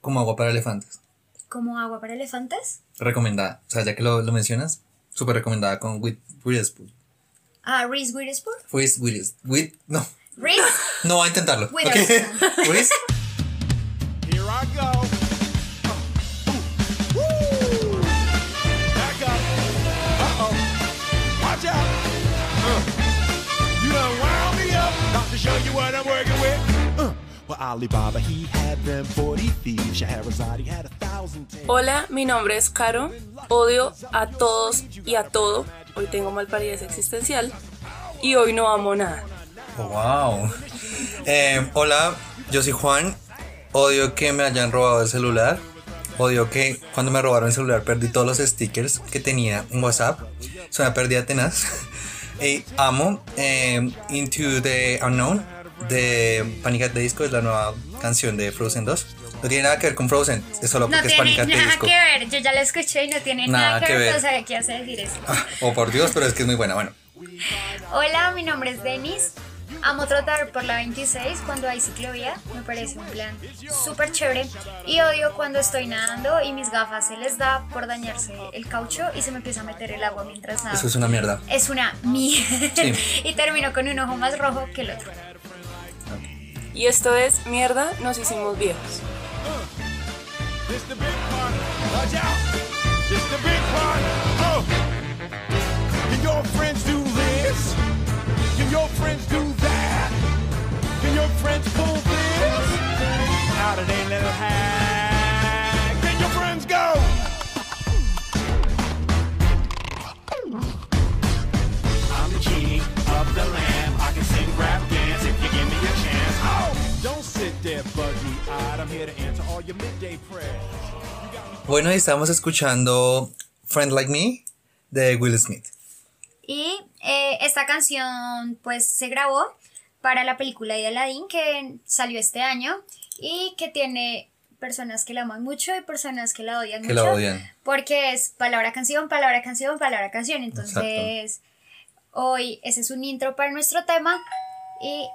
como agua para elefantes. ¿Como agua para elefantes? Recomendada. O sea, ya que lo, lo mencionas, súper recomendada con With Witherspoon. Ah, Reese Witherspoon. With Willis. With. No. Reese. No voy a intentarlo. Witherspoon. Reese. Hola, mi nombre es Caro. Odio a todos y a todo. Hoy tengo malparidez existencial. Y hoy no amo nada. Oh, wow. Eh, hola, yo soy Juan. Odio que me hayan robado el celular. Odio que cuando me robaron el celular perdí todos los stickers que tenía en WhatsApp. Es una pérdida tenaz. y amo eh, Into the Unknown de Panic at the Disco. Es la nueva canción de Frozen 2. No tiene nada que ver con Frozen. Es solo No porque es tiene Panic at the nada Disco. que ver. Yo ya la escuché y no tiene nada, que ver. No sabía qué hace decir eso. Oh, por Dios, pero es que es muy buena. Bueno, Hola, mi nombre es Denis. Amo trotar por la 26 cuando hay ciclovía. Me parece un plan súper chévere. Y odio cuando estoy nadando y mis gafas se les da por dañarse el caucho y se me empieza a meter el agua mientras nado. eso es una mierda. Es una mierda. Sí. y termino con un ojo más rojo que el otro. Y esto es Mierda, nos hicimos viejos. Out. This the big part. Bueno, estamos escuchando Friend Like Me de Will Smith. Y eh, esta canción pues se grabó para la película de Aladdin que salió este año y que tiene personas que la aman mucho y personas que la odian Que mucho. la odian. Porque es palabra canción, palabra canción, palabra canción. Entonces, hoy ese es un intro para nuestro tema y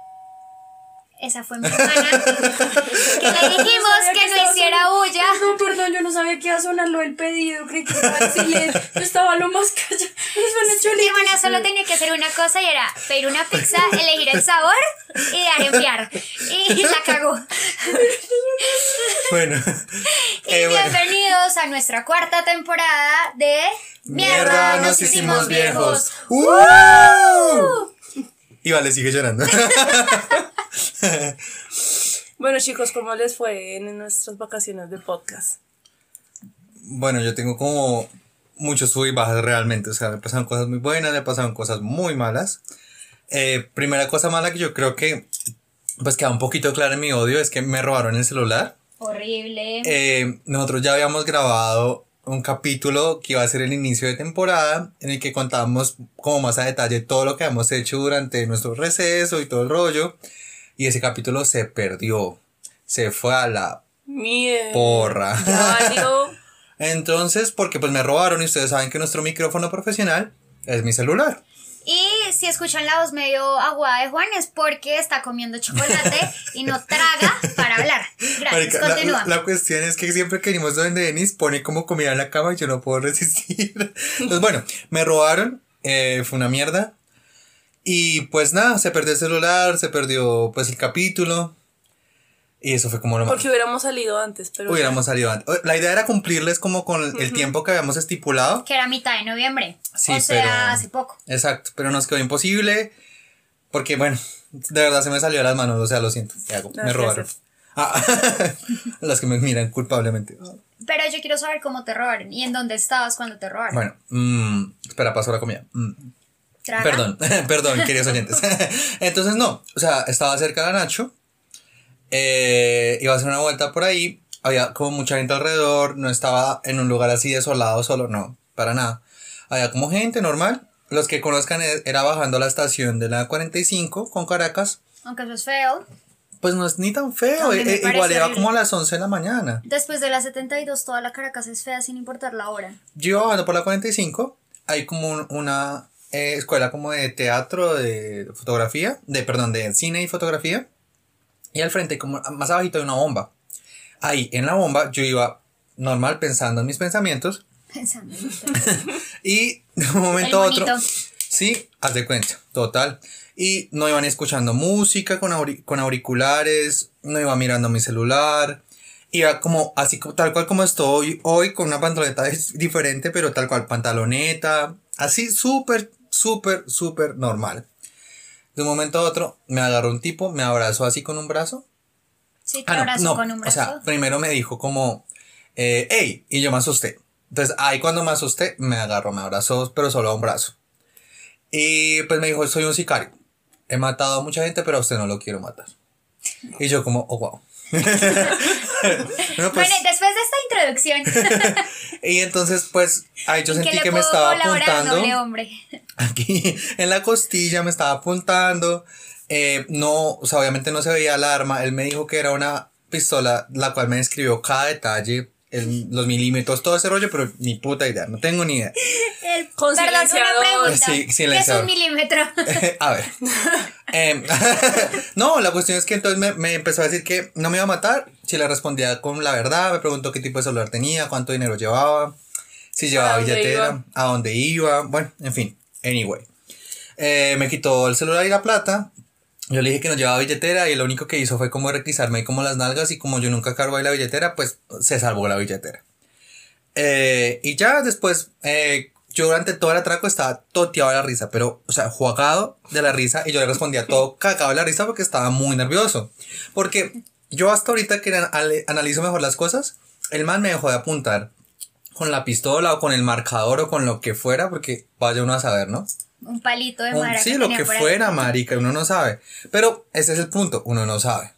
esa fue mi hermana que le dijimos que no hiciera bulla. No, perdón, yo no sabía que iba a sonar lo del pedido. Creí que iba a decirle. Yo estaba lo más callado. Mi hermana solo tenía que hacer una cosa y era pedir una pizza, elegir el sabor y dar enviar. Y la cagó. Bueno, Y eh, bueno. bienvenidos a nuestra cuarta temporada de Mierda, nos hicimos viejos. ¡Uh! Y vale, sigue llorando. Bueno, chicos, ¿cómo les fue en nuestras vacaciones de podcast? bueno, yo tengo como muchos sub y bajas realmente. O sea, me pasaron cosas muy buenas, me pasaron cosas muy malas. Eh, primera cosa mala que yo creo que pues queda un poquito clara en mi odio es que me robaron el celular. Horrible. Eh, nosotros ya habíamos grabado un capítulo que iba a ser el inicio de temporada en el que contábamos como más a detalle todo lo que habíamos hecho durante nuestro receso y todo el rollo. Y ese capítulo se perdió. Se fue a la Mierda. porra. Entonces, porque pues me robaron y ustedes saben que nuestro micrófono profesional es mi celular. Y si escuchan la voz medio aguada de Juan es porque está comiendo chocolate y no traga para hablar. Gracias, Marica, la, continúa. la- la cuestión es que siempre que venimos donde Denis pone como comida en la cama y yo no puedo resistir. Entonces, bueno, me robaron, eh, fue una mierda. Y pues nada, se perdió el celular, se perdió pues el capítulo. Y eso fue como lo más. Porque hubiéramos salido antes, pero. Hubiéramos salido antes. La idea era cumplirles como con el tiempo que habíamos estipulado. Que era mitad de noviembre. Sí, o sea, pero- hace poco. Exacto, pero nos quedó imposible. Porque bueno, de verdad se me salió de las manos, o sea, lo siento. ¿qué hago? Me robaron. Ah, las que me miran culpablemente. Pero yo quiero saber cómo te robaron y en dónde estabas cuando te robaron. Bueno, mm, espera, paso la comida. Mm, Traga. Perdón, perdón, queridos oyentes. Entonces, no, o sea, estaba cerca de Nacho, eh, iba a hacer una vuelta por ahí, había como mucha gente alrededor, no estaba en un lugar así desolado solo, no, para nada. Había como gente normal, los que conozcan eh, era bajando la estación de la 45 con Caracas, Aunque eso es feo. pues no es ni tan feo, eh, eh, igual horrible. como a las 11 de la mañana. Después de las 72, toda la Caracas es fea sin importar la hora. Yo bajando por la 45, hay como un- una eh, escuela como de teatro, de fotografía, de, perdón, de cine y fotografía. Y al frente, como más abajito hay una bomba. ahí en la bomba yo iba normal pensando en mis pensamientos Pensando en y de un momento a otro, sí, haz de cuenta, total. Y no iban escuchando música con, auri- con auriculares, no iba mirando mi celular, iba como así tal cual como estoy hoy con una pantaloneta diferente, pero tal cual pantaloneta, así súper, súper, súper normal. De un momento a otro me agarró un tipo, me abrazó así con un brazo Sí, te Ah, no, no, con un O brazo. sea, primero me dijo como, eh, hey, y yo me asusté. Entonces, ahí cuando me asusté, me agarró, me abrazó, pero solo a un brazo. Y pues me dijo, soy un sicario. He matado a mucha gente, pero a usted no lo quiero matar. Y yo como, oh, wow. No, pues, bueno, después de esta introducción, y entonces, pues, ahí yo ¿en qué sentí que me estaba apuntando. noble hombre? Aquí en la costilla me estaba apuntando. Eh, no, o sea, obviamente no se veía el arma. Él me dijo que era una pistola, la cual me describió cada detalle, el- los milímetros, todo ese rollo, pero ni puta idea, no tengo ni idea. El- Con Perdón, una pregunta. Sí, ¿Qué es un milímetro? a ver. Em, no, la cuestión es que entonces me, me empezó a decir que no me iba a matar. Si le respondía con la verdad, me preguntó qué tipo de celular tenía, cuánto dinero llevaba, si llevaba billetera, iba? a dónde iba. Bueno, en fin, anyway. Eh, me quitó el celular y la plata. Yo le dije que no llevaba billetera y lo único que hizo fue como requisarme como las nalgas y como yo nunca cargo ahí la billetera, pues se salvó la billetera. Eh, y ya después, eh, yo durante todo el atraco estaba toteado de la risa, pero, o sea, jugado de la risa y yo le respondía todo cagado de la risa porque estaba muy nervioso. Porque yo hasta ahorita que analizo mejor las cosas, el man me dejó de apuntar con la pistola o con el marcador o con lo que fuera, porque vaya uno a saber, ¿no? Un palito de madera. sí, lo que por ahí. fuera, marica, uno no sabe. Pero ese es el punto, uno no sabe.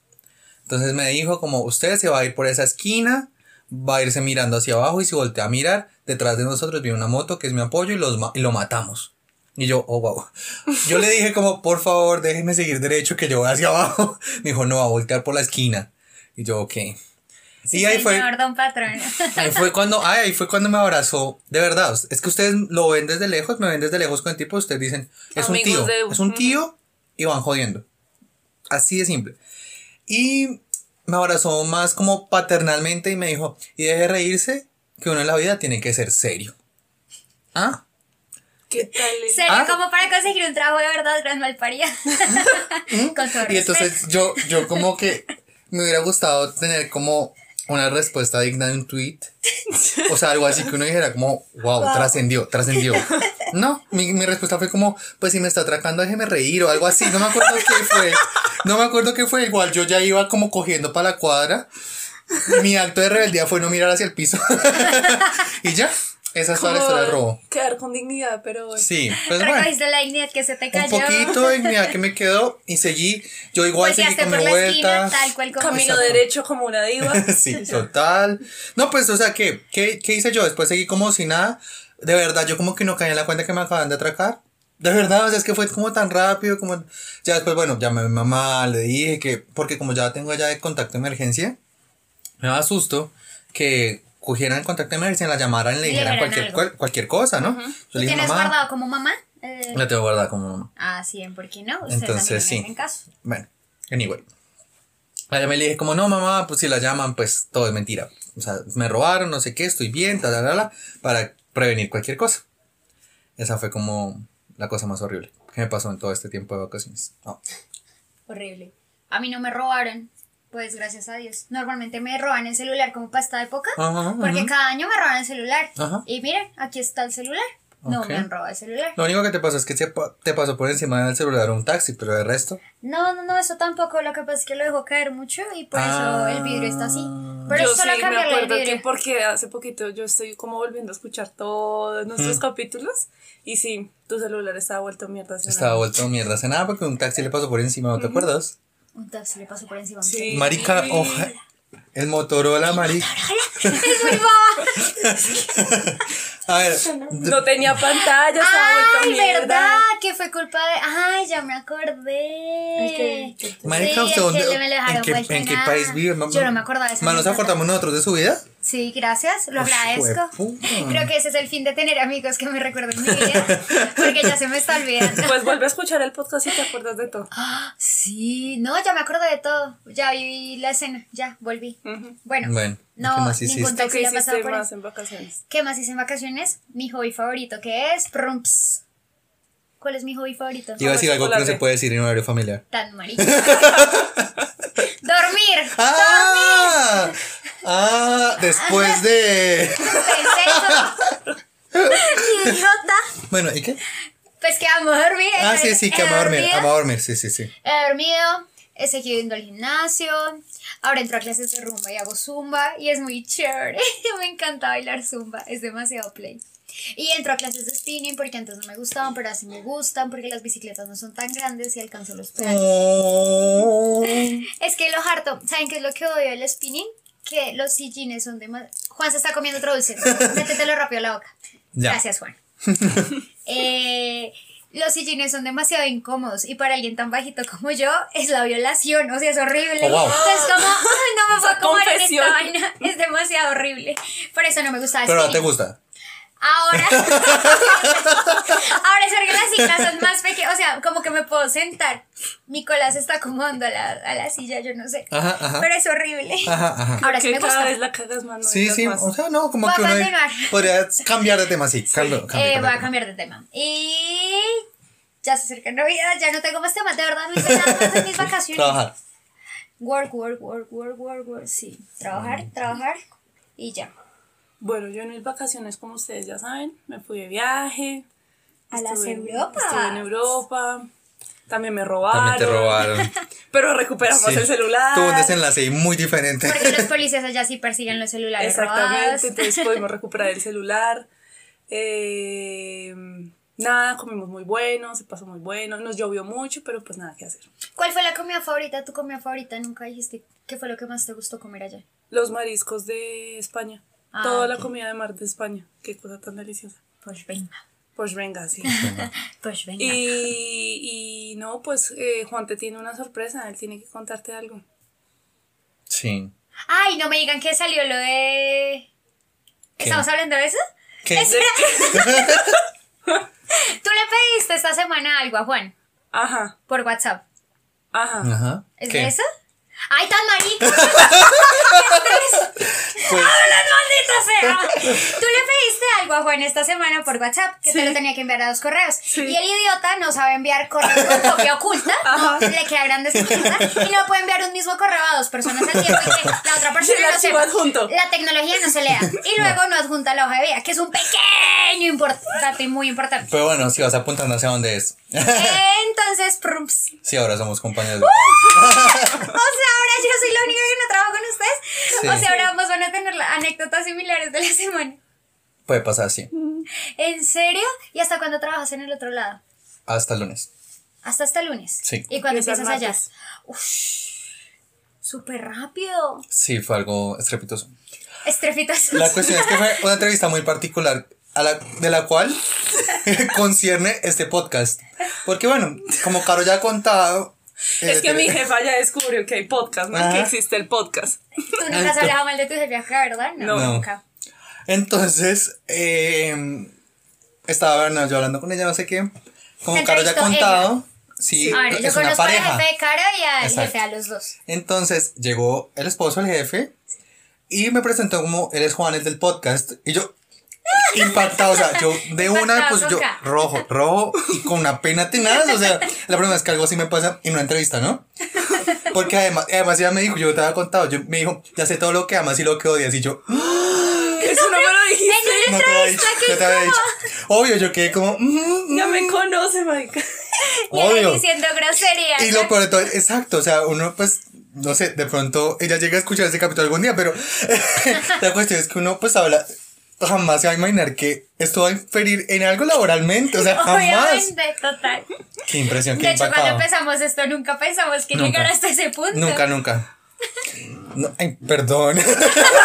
Entonces me dijo como usted se va a ir por esa esquina, va a irse mirando hacia abajo y si voltea a mirar, detrás de nosotros viene una moto que es mi apoyo y, los ma- y lo matamos. Y yo, oh, wow. Yo le dije como, por favor, déjeme seguir derecho que yo voy hacia abajo. Me dijo, no, va a voltear por la esquina. Y yo, ok. Sí, y ahí fue, señor, don patrón. Ahí fue cuando, ay, ahí fue cuando me abrazó. De verdad, es que ustedes lo ven desde lejos, me ven desde lejos con el tipo, ustedes dicen, es un tío, de- es un tío y van jodiendo. Así de simple. Y me abrazó más como paternalmente y me dijo, y deje de reírse, que uno en la vida tiene que ser serio. Ah, ¿Qué tal? el- Serio, Ah. como para conseguir un trabajo de verdad, gran malparía. Con todo y entonces yo, yo como que me hubiera gustado tener como una respuesta digna de un tweet. O sea, algo así que uno dijera como, wow, trascendió, trascendió. No, mi, mi respuesta fue como, pues si me está atracando, déjeme reír o algo así. No me acuerdo qué fue. No me acuerdo qué fue. Igual yo ya iba como cogiendo para la cuadra. Mi acto de rebeldía fue no mirar hacia el piso. y ya, esa es toda la historia robo. Quedar con dignidad, pero bueno. Sí, pues bueno. Recogiste la dignidad que se te Un cayó. poquito de dignidad que me quedó y seguí. Yo igual seguí Volteaste con por mi la esquina, vuelta. tal cual como Camino Exacto. derecho como una diva. sí, total. No, pues, o sea, ¿qué, qué, qué hice yo? Después seguí como si nada. De verdad, yo como que no caí en la cuenta que me acaban de atracar. De verdad, o sea, es que fue como tan rápido, como... Ya después, bueno, llamé a mi mamá, le dije que... Porque como ya tengo ya de contacto de emergencia, me daba susto que cogieran el contacto de emergencia, la llamaran y le dijeran cualquier, cual- cualquier cosa, ¿no? Yo ¿Tú le dije, tienes mamá... guardado como mamá? Eh, La tengo guardada como mamá. Ah, sí, ¿por qué no? Ustedes Entonces, sí. me hacen caso. Bueno, anyway. La llamé y le dije como, no, mamá, pues si la llaman, pues todo es mentira. O sea, me robaron, no sé qué, estoy bien, tal, tal, tal, para prevenir cualquier cosa. Esa fue como la cosa más horrible que me pasó en todo este tiempo de vacaciones. Oh. Horrible. A mí no me robaron. Pues gracias a Dios. Normalmente me roban el celular como para esta época. Ajá, porque ajá. cada año me roban el celular. Ajá. Y miren, aquí está el celular. No Ok. me han robado el celular. Lo único que te pasó es que te pasó por encima del celular un taxi, pero de resto. No, no, no, eso tampoco. Lo que pasa es que lo dejo caer mucho y por eso el vidrio está así. Pero yo es solo sí me el acuerdo que porque hace poquito yo estoy como volviendo a escuchar todos nuestros capítulos y sí, tu celular estaba vuelto mierda. hace Estaba nada. vuelto mierda hace nada porque un taxi le pasó por encima, ¿no te acuerdas? Un taxi le pasó por encima. Sí. Marica, oja, el Motorola, marica. es muy boba. A ver, No tenía pantalla, estaba Ay, mierda. verdad, que fue culpa de. Ay, ya me acordé. ¿El Marica, ¿usted dónde- en qué, país vive? Yo no me acordaba de esa ma, ¿Nos acordamos nosotros de su vida? Sí, gracias, lo agradezco. Creo que ese es el fin de tener amigos que me recuerden mi vida, porque ya se me está olvidando. Pues vuelve a escuchar el podcast y te acuerdas de todo. Sí, no, ya me acuerdo de todo. Ya vi la escena, ya volví. Bueno, Bueno, no, ¿qué más ningún hiciste? taxi ¿Qué le ha pasado por más en vacaciones? ¿Qué más hice en vacaciones? Mi hobby favorito, que es prumps. ¿Cuál es mi hobby favorito? Iba a decir algo que no se puede decir en horario familiar. Tan marica. Dormir. ¡Ah! ¡Ah! Después de. Idiota. Bueno, ¿y qué? Pues que amo dormir. Ah, sí, sí, que amo a dormir. Amo dormir, sí, sí, sí. He dormido, he seguido yendo al gimnasio. Ahora entro a clases de rumba y hago zumba y es muy chévere. me encanta bailar zumba, es demasiado play. Y entro a clases de spinning porque antes no me gustaban, pero así me gustan porque las bicicletas no son tan grandes y alcanzo los pedales. Oh. Es que lo harto, ¿saben qué es lo que odio del spinning? Que los sillines son demasiado... Juan se está comiendo otro dulce. Métetelo rápido a la boca. Ya. Gracias, Juan. Eh, los sillines son demasiado incómodos y para alguien tan bajito como yo es la violación, o sea, es horrible. Oh, wow. Entonces como, no me voy a comer esta vaina, es demasiado horrible. Por eso no me gusta Pero no te gusta. Ahora, ahora es porque las sillas son más pequeñas, o sea, como que me puedo sentar. Mi cola se está acomodando a la, a la silla, yo no sé. Ajá, ajá. Pero es horrible. Ajá, ajá. Ahora sí que me cada gusta. vez la cagas más. no Sí, sí, más. o sea, no, como Voy a que uno podría cambiar de tema, sí. Cambio, cambio, Eh, voy cambio, a cambiar de tema. Y ya se acerca Navidad, ya no tengo más temas, de verdad, no hice nada más en mis vacaciones. Trabajar. Work, work, work, work, work, work, sí. Trabajar, trabajar y ya. Bueno, yo en mis vacaciones, como ustedes ya saben, me fui de viaje. A las Estuve en- Europas. Estuve en Europa. También me robaron. También te robaron. Pero recuperamos Sí. el celular. Tuvo un desenlace ahí muy diferente. Porque los policías allá sí persiguen los celulares robados. Exactamente, entonces pudimos recuperar el celular. Eh, nada, comimos muy bueno, se pasó muy bueno, nos llovió mucho, pero pues nada que hacer. ¿Cuál fue la comida favorita? ¿Tu comida favorita? Nunca dijiste qué fue lo que más te gustó comer allá. Los mariscos de España, Ah, toda la comida de mar de España, qué cosa tan deliciosa. Pues venga. Pues venga, sí. Pues venga. y, y no, pues eh, Juan te tiene una sorpresa, él tiene que contarte algo. Sí. Ay, no me digan que salió lo de. ¿Qué? ¿Estamos hablando de eso? ¿Qué? Tú le pediste esta semana algo a Juan Ajá, por WhatsApp. ajá. Ajá. ¿Es ¿Qué? de eso? ¡Ay, tan marica! Pues, ¡Maldita sea! Tú le pediste algo a Juan esta semana por WhatsApp que te Sí. lo tenía que enviar a dos correos. Sí. Y el idiota no sabe enviar correo con copia oculta, ¿no? le queda grande y no puede enviar un mismo correo a dos personas al tiempo y que la otra persona no archivo sepa. adjunto. La tecnología no se lea. Y luego no adjunta la hoja de vida, que es un pequeño importante y muy importante. pero bueno, si vas apuntando hacia dónde es. Entonces, prumps. Sí, ahora somos compañeros de O sea, ahora yo soy la única que no trabajo con ustedes. Sí. O sea, ahora ambos van a tener anécdotas similares de la semana. Puede pasar, sí. ¿En serio? ¿Y hasta cuándo trabajas en el otro lado? Hasta el lunes. Hasta este lunes. Sí. ¿Y cuándo empiezas allá? Ush, súper rápido. Sí, fue algo estrepitoso. Estrepitoso. La cuestión es que fue una entrevista muy particular a la, de la cual concierne este podcast. Porque bueno, como Caro ya ha contado... Es eh, que mi jefa ya descubrió que hay podcast, ¿no? Ajá. Que existe el podcast. Tú nunca has hablado mal de tu jefe acá, ¿verdad? No, No. nunca. Entonces, eh, estaba bueno, yo hablando con ella, no sé qué. Como Caro ya ha contado, sí, A ver, yo es una conozco al pareja. jefe de Cara y al Exacto. jefe a los dos. Entonces llegó el esposo del jefe y me presentó como él es Juan, el del podcast. Y yo, impactado, o sea, yo de una, pues yo, rojo, rojo y con una pena tenaz. O sea, la primera vez que algo así me pasa en una entrevista, ¿no? Porque además, además ella me dijo, yo te había contado, yo, me dijo, ya sé todo lo que amas y lo que odias. Y yo, Eso no me lo dijiste. En no una te había entrevista, dicho, te había dicho. Obvio, yo quedé como, mm, Ya me conoce, marica. Y él obvio. diciendo groserías. Y ¿no? lo peor de todo, exacto, o sea, uno pues, no sé, de pronto ella llega a escuchar ese capítulo algún día, pero la cuestión es que uno pues habla, jamás se va a imaginar que esto va a inferir en algo laboralmente, o sea, jamás. Obviamente, total. Qué impresión, qué De hecho, cuando empezamos esto, nunca pensamos que Nunca. llegara hasta ese punto. Nunca, nunca. No, ay, perdón.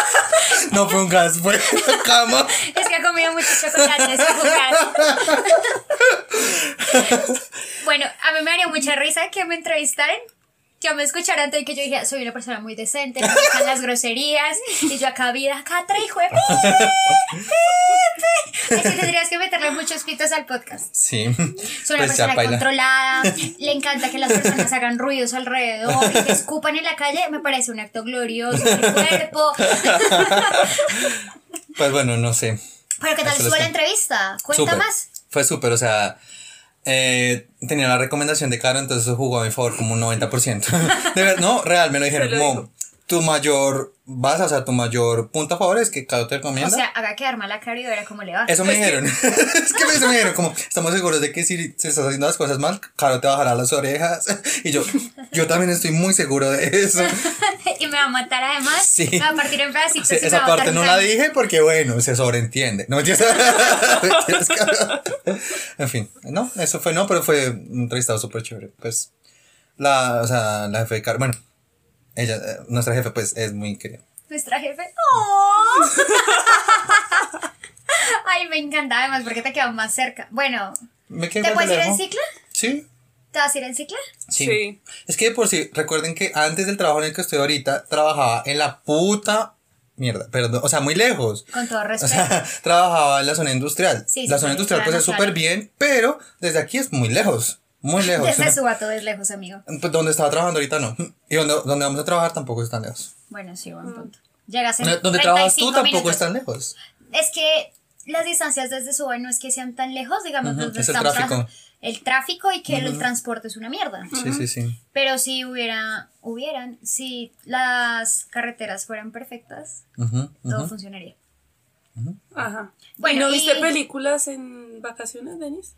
no fue un gas, fue la cama. Es que ha comido mucho chocolate, es jugar. bueno, a mí me haría mucha risa que me entrevistaran yo me escucharan y que yo dije, soy una persona muy decente, me gustan las groserías, y yo acá vida, acá hijo de que tendrías que meterle muchos pitos al podcast. Sí. Soy una Pues persona controlada, le encanta que las personas hagan ruidos alrededor y que escupan en la calle, me parece un acto glorioso del cuerpo. Pues bueno, no sé. Pero ¿qué tal estuvo la entrevista? Cuenta más. Fue súper, o sea, eh, tenía la recomendación de Caro, entonces eso jugó a mi favor como un 90%. De verdad, no, real, me lo dijeron como tu mayor base, o sea, tu mayor punto a favor es que Caro te O recomienda. sea, haga quedar mal a Caro y verá cómo le va. eso me dijeron. es que eso me dijeron, como, estamos seguros de que si, si estás haciendo las cosas mal, Caro te bajará las orejas. Y yo, yo también estoy muy seguro de eso. y me va a matar además. Sí. Me va a partir en pedacitos. Sí, esa parte no la dije porque, bueno, se sobreentiende. No, mentiras. En fin, no, eso fue, no, pero fue un entrevistado súper chévere. Pues, la, o sea, la jefe de Caro, bueno, ella, eh, nuestra jefe, pues, es muy querida. Nuestra jefe. ¡Oh! Ay, me encanta además porque te quedas más cerca. Bueno, ¿Me quedé ¿te puedes ir en cicla? Sí. ¿Te vas a ir en cicla? Sí. Sí. Es que de por si, recuerden que antes del trabajo en el que estoy ahorita, trabajaba en la puta mierda, perdón, o sea, muy lejos. Con todo O respeto. sea, trabajaba en la zona industrial. Sí, sí, la zona sí, industrial pues es claro. súper bien, pero desde aquí es muy lejos, muy lejos. Desde su vato es lejos, amigo. Pues donde estaba trabajando ahorita no. Y donde, donde vamos a trabajar tampoco es tan lejos. Bueno, sí, buen punto. Llegas en Donde trabajas tú 35 tampoco minutos. es tan lejos. Es que las distancias desde Suba no es que sean tan lejos, digamos, Ujú, donde es el tráfico. El tráfico y que el transporte es una mierda. Sí, sí, sí. Pero si hubiera, hubieran, si las carreteras fueran perfectas, todo funcionaría. Ajá. Bueno, ¿Y no y- viste películas en vacaciones, Denis?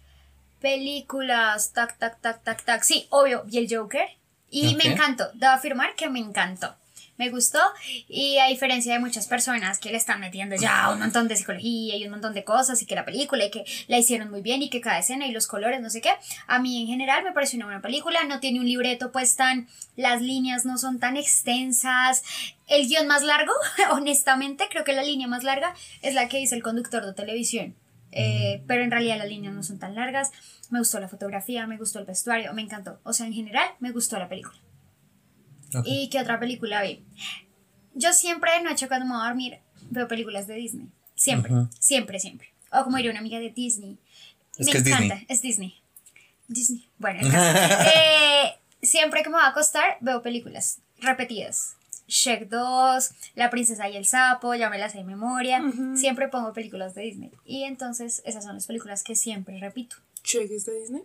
Películas, tac, tac, tac, tac, tac. Sí, obvio, vi el Joker. Y Ok. me encantó. Debo afirmar que me encantó. Me gustó. Y a diferencia de muchas personas que le están metiendo ya un montón de psicología y un montón de cosas, y que la película y que la hicieron muy bien y que cada escena y los colores, no sé qué. A mí en general me pareció una buena película. No tiene un libreto pues tan. Las líneas no son tan extensas. El guion más largo, honestamente, creo que la línea más larga es la que dice el conductor de televisión. Eh, pero en realidad las líneas no son tan largas. Me gustó la fotografía, me gustó el vestuario, me encantó. O sea, en general, me gustó la película. ¿Y qué otra película vi? Yo siempre de noche cuando me voy a dormir veo películas de Disney. Siempre, siempre, siempre. O como diría una amiga de Disney. Es me que es encanta, Disney. es Disney. Disney. Bueno, el caso. Eh, siempre que me voy a acostar veo películas repetidas. Shrek 2, La princesa y el sapo, ya me las memoria. Siempre pongo películas de Disney. Y entonces esas son las películas que siempre repito. ¿Shrek es de Disney?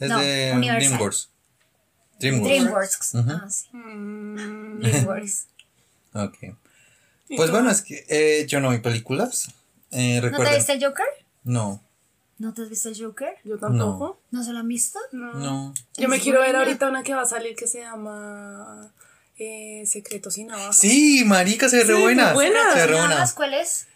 Es No, de Universal. DreamWorks. DreamWorks. DreamWorks. Ah, sí. Mm, DreamWorks. Ok. ¿y Pues bueno, es que eh, yo no vi películas. Eh, ¿No te viste el Joker? No, ¿No te has visto el Joker? Yo tampoco. ¿No se lo han visto? No. no. Yo me quiero ver buena. ahorita una que va a salir que se llama eh, Secretos sin Navaja. Sí, marica, se ve re Sí, buena. muy buena. Se re ¿Nada buena. cuál es?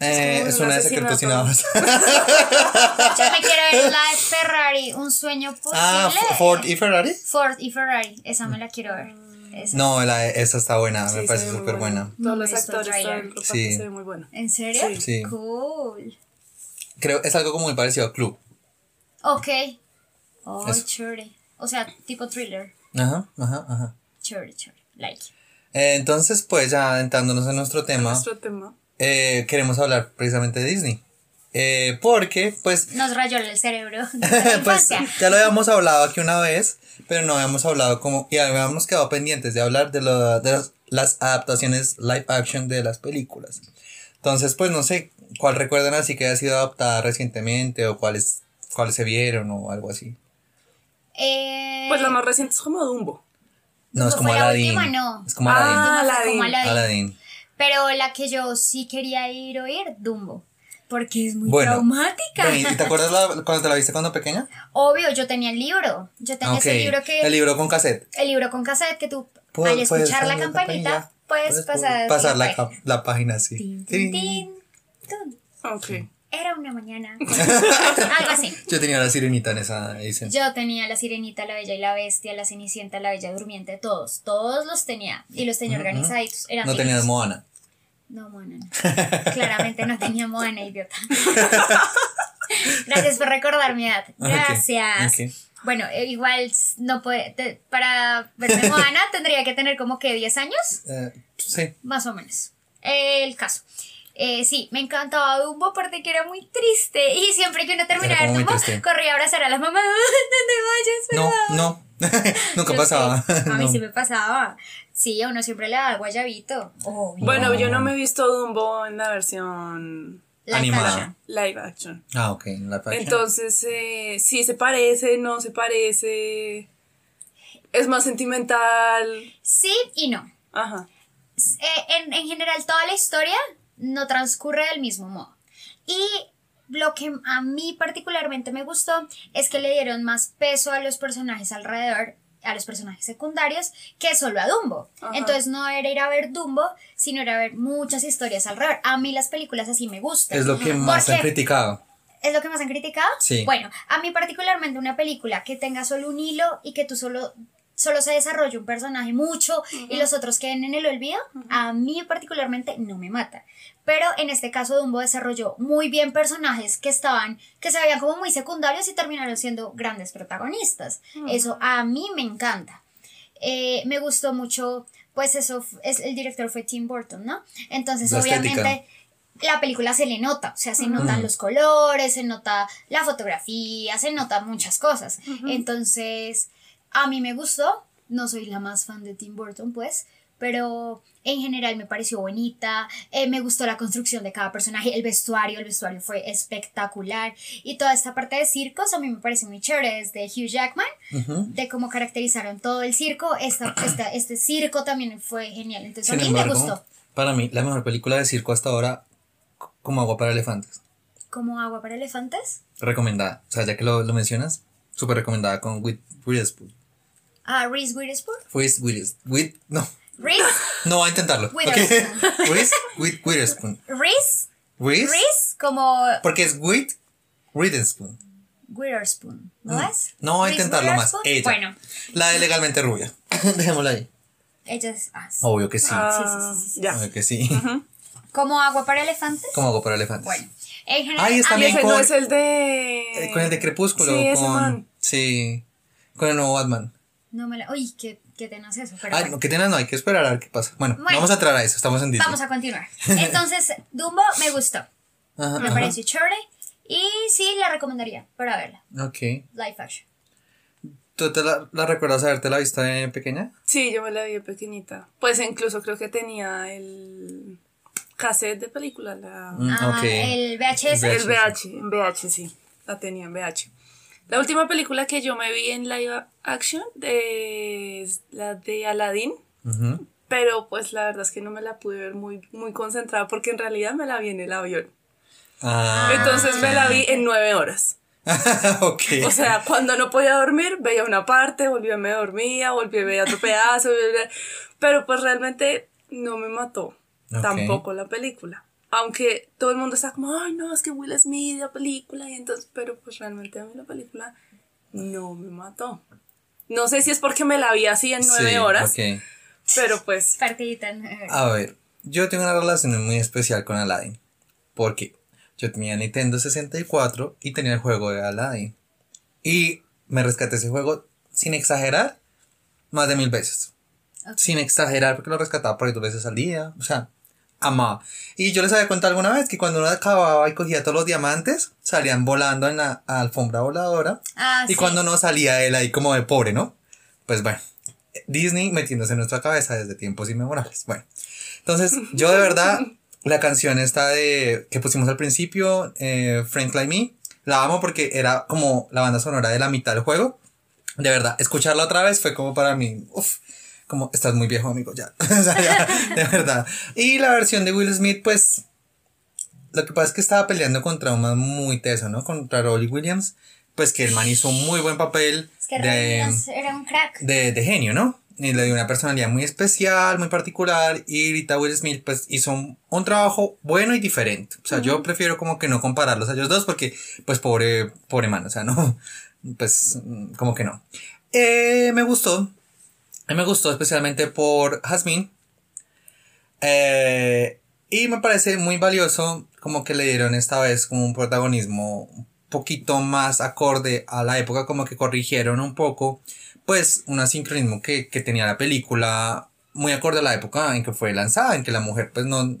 Eh, es un una de secretos nada más. Yo me quiero ver la de Ferrari, Un sueño posible. ah, Ford y Ferrari. Ford y Ferrari, esa me la quiero ver. Esa. No, la, esa está buena, Sí, me parece súper buena. No Todos he los actores, Sí. se ve muy bueno. ¿En serio? Sí. Sí. Cool. Creo es algo como muy parecido a Club. Ok. Oh, Eso. chévere. O sea, tipo thriller. Ajá, ajá, ajá. Chévere, chévere. Like. Eh, entonces, pues ya entrándonos en nuestro tema, Nuestro tema. Eh, queremos hablar precisamente de Disney. Eh, porque, pues, Nos rayó el cerebro. pues ya lo habíamos hablado aquí una vez, pero no habíamos hablado como, y habíamos quedado pendientes de hablar de, lo- de las, las adaptaciones live action de las películas. Entonces, pues no sé cuál recuerdan así que haya sido adaptada recientemente o cuáles, cuáles se vieron o algo así. Eh, Pues la más reciente es como Dumbo. No, es como Aladdin. última, no. Es como Ah, Aladdin. Aladdin. Aladdin. Pero la que yo sí quería ir a oír, Dumbo. Porque es muy Bueno, traumática. Bueno, ¿y te acuerdas la- cuando te la viste cuando pequeña? Obvio, yo tenía el libro. Yo tenía Ok, ese libro que. El libro con cassette. el libro con cassette que tú, Puedes- al escuchar la pasar campanita, puedes pasar, pasar la, página. ca- la página así. Tin, tin, tin. Ok. Era una mañana. Algo así. Yo tenía la sirenita en esa edición. Yo tenía la sirenita, la bella y la bestia, la cenicienta, la bella durmiente, todos, todos los tenía y los tenía organizaditos. Eran No tenías. Moana. No, Moana. no. Claramente no tenía Moana, idiota. Gracias por recordar mi edad. Gracias. Bueno, eh, igual no puede, te- para verme Moana tendría que tener como que 10 años, Eh, sí. más o menos. El caso. Eh, sí, me encantaba Dumbo aparte que era muy triste y siempre que uno terminaba de Dumbo corría a abrazar a la mamá, no te vayas, No, no. Nunca Yo pasaba. a mí No. sí me pasaba. Sí, a uno siempre le da guayabito. Obvio. Bueno, yo no me he visto Dumbo en la versión Live animada. action. live action. Ah, ok. La página. Entonces, eh, sí se parece, no se parece. Es más sentimental. Sí y no. Ajá. Eh, en, en general, toda la historia no transcurre del mismo modo. Y lo que a mí particularmente me gustó es que le dieron más peso a los personajes alrededor, a los personajes secundarios, que solo a Dumbo. Ajá. Entonces no era ir a ver Dumbo, sino era ver muchas historias alrededor. A mí las películas así me gustan. es lo que más han criticado. ¿Es lo que más han criticado? Sí. Bueno, a mí particularmente una película que tenga solo un hilo y que tú solo, solo se desarrolle un personaje mucho y los otros queden en el olvido, a mí particularmente no me mata. Pero en este caso Dumbo desarrolló muy bien personajes que estaban, que se veían como muy secundarios y terminaron siendo grandes protagonistas. Eso a mí me encanta. Eh, me gustó mucho, pues eso, es, el director fue Tim Burton, ¿no? Entonces, La estética. obviamente, la película se le nota, o sea, se notan los colores, se nota la fotografía, se notan muchas cosas. Entonces, a mí me gustó, no soy la más fan de Tim Burton, pues, pero en general me pareció bonita, eh, me gustó la construcción de cada personaje, el vestuario, el vestuario fue espectacular y toda esta parte de circos a mí me parece muy chévere, desde Hugh Jackman, de cómo caracterizaron todo el circo, esta, esta- este circo también fue genial, entonces Sin a mí embargo, me gustó. para mí, la mejor película de circo hasta ahora, como agua para elefantes. ¿Como agua para elefantes? Recomendada. O sea, ya que lo, lo mencionas, súper recomendada con With Witherspoon. Ah, Reese Witherspoon. With, with, with, no, Reese, no a intentarlo. Witherspoon. With, with Witherspoon. Reese, Reese, como porque es with Witherspoon. Witherspoon, ¿no es? No a Reese intentarlo más. Witherspoon. Ella. Bueno, La de legalmente rubia. Dejémosla ahí. ella es. sí. Obvio que sí. Ah, sí, sí, sí, Ya. Obvio que sí. ¿Como agua para elefantes? Como agua para elefantes. Bueno, en general. Ahí está bien ese no con- es el de. Eh, con el de Crepúsculo. Sí, ese con, man. Sí. Con el nuevo Batman. No me la. Uy, qué, qué tenaz eso. Pero Ay, bueno. no, que tengas, no, hay que esperar a ver qué pasa. Bueno, Bueno. vamos a entrar a eso, estamos en Disney. Vamos a continuar. Entonces, Dumbo me gustó. Ajá, Me ajá. pareció chévere. Y sí, la recomendaría para verla. Ok. Live action. ¿Tú te la, la recuerdas haberte la visto de pequeña? Sí, yo me la vi de pequeñita. Pues incluso creo que tenía el cassette de película, la, Mm, Ah, el VHS. El el VH, en VH, sí. La tenía en VH. La última película que yo me vi en live action es la de Aladdin. Pero pues la verdad es que no me la pude ver muy, muy concentrada porque en realidad me la vi en el avión. Ah, Entonces me la vi en nueve horas. ok. O sea, cuando no podía dormir, veía una parte, volvía, me dormía, volvía, veía otro pedazo, pero pues realmente no me mató tampoco la película. Aunque todo el mundo está como, ay, no, es que Will Smith, la película, y entonces, pero pues realmente a mí la película no me mató. No sé si es porque me la vi así en nueve Sí, horas, ok. pero pues, Partidita. en nueve horas. A ver, yo tengo una relación muy especial con Aladdin. Porque yo tenía Nintendo 64 y tenía el juego de Aladdin. Y me rescaté ese juego, sin exagerar, más de mil veces. Sin exagerar, porque lo rescataba por ahí dos veces al día. O sea, amaba. Y yo les había contado alguna vez que cuando uno acababa y cogía todos los diamantes, salían volando en la alfombra voladora. Ah, y sí. cuando no salía él ahí como de pobre, ¿no? Pues bueno, Disney metiéndose en nuestra cabeza desde tiempos inmemorables. Bueno, entonces yo de verdad, la canción esta de que pusimos al principio, eh, Frank Like Me, la amo porque era como la banda sonora de la mitad del juego. De verdad, escucharla otra vez fue como para mí, uff, como estás muy viejo, amigo, ya. O sea, ya, de verdad. Y la versión de Will Smith, pues, lo que pasa es que estaba peleando contra un man muy teso, ¿no? Contra Rolly Williams, pues que el man hizo un muy buen papel Es que de, Rodríguez era un crack. de, de genio, ¿no? Y le dio una personalidad muy especial, muy particular. Y ahorita Will Smith, pues, hizo un, un trabajo bueno y diferente. O sea, yo prefiero como que no compararlos a ellos dos porque, pues, pobre, pobre man, o sea, no, pues, como que no. Eh, me gustó. Me gustó especialmente por Jasmine. Eh, y me parece muy valioso como que le dieron esta vez como un protagonismo poquito más acorde a la época, como que corrigieron un poco, pues, un asincronismo que, que tenía la película muy acorde a la época en que fue lanzada, en que la mujer pues no,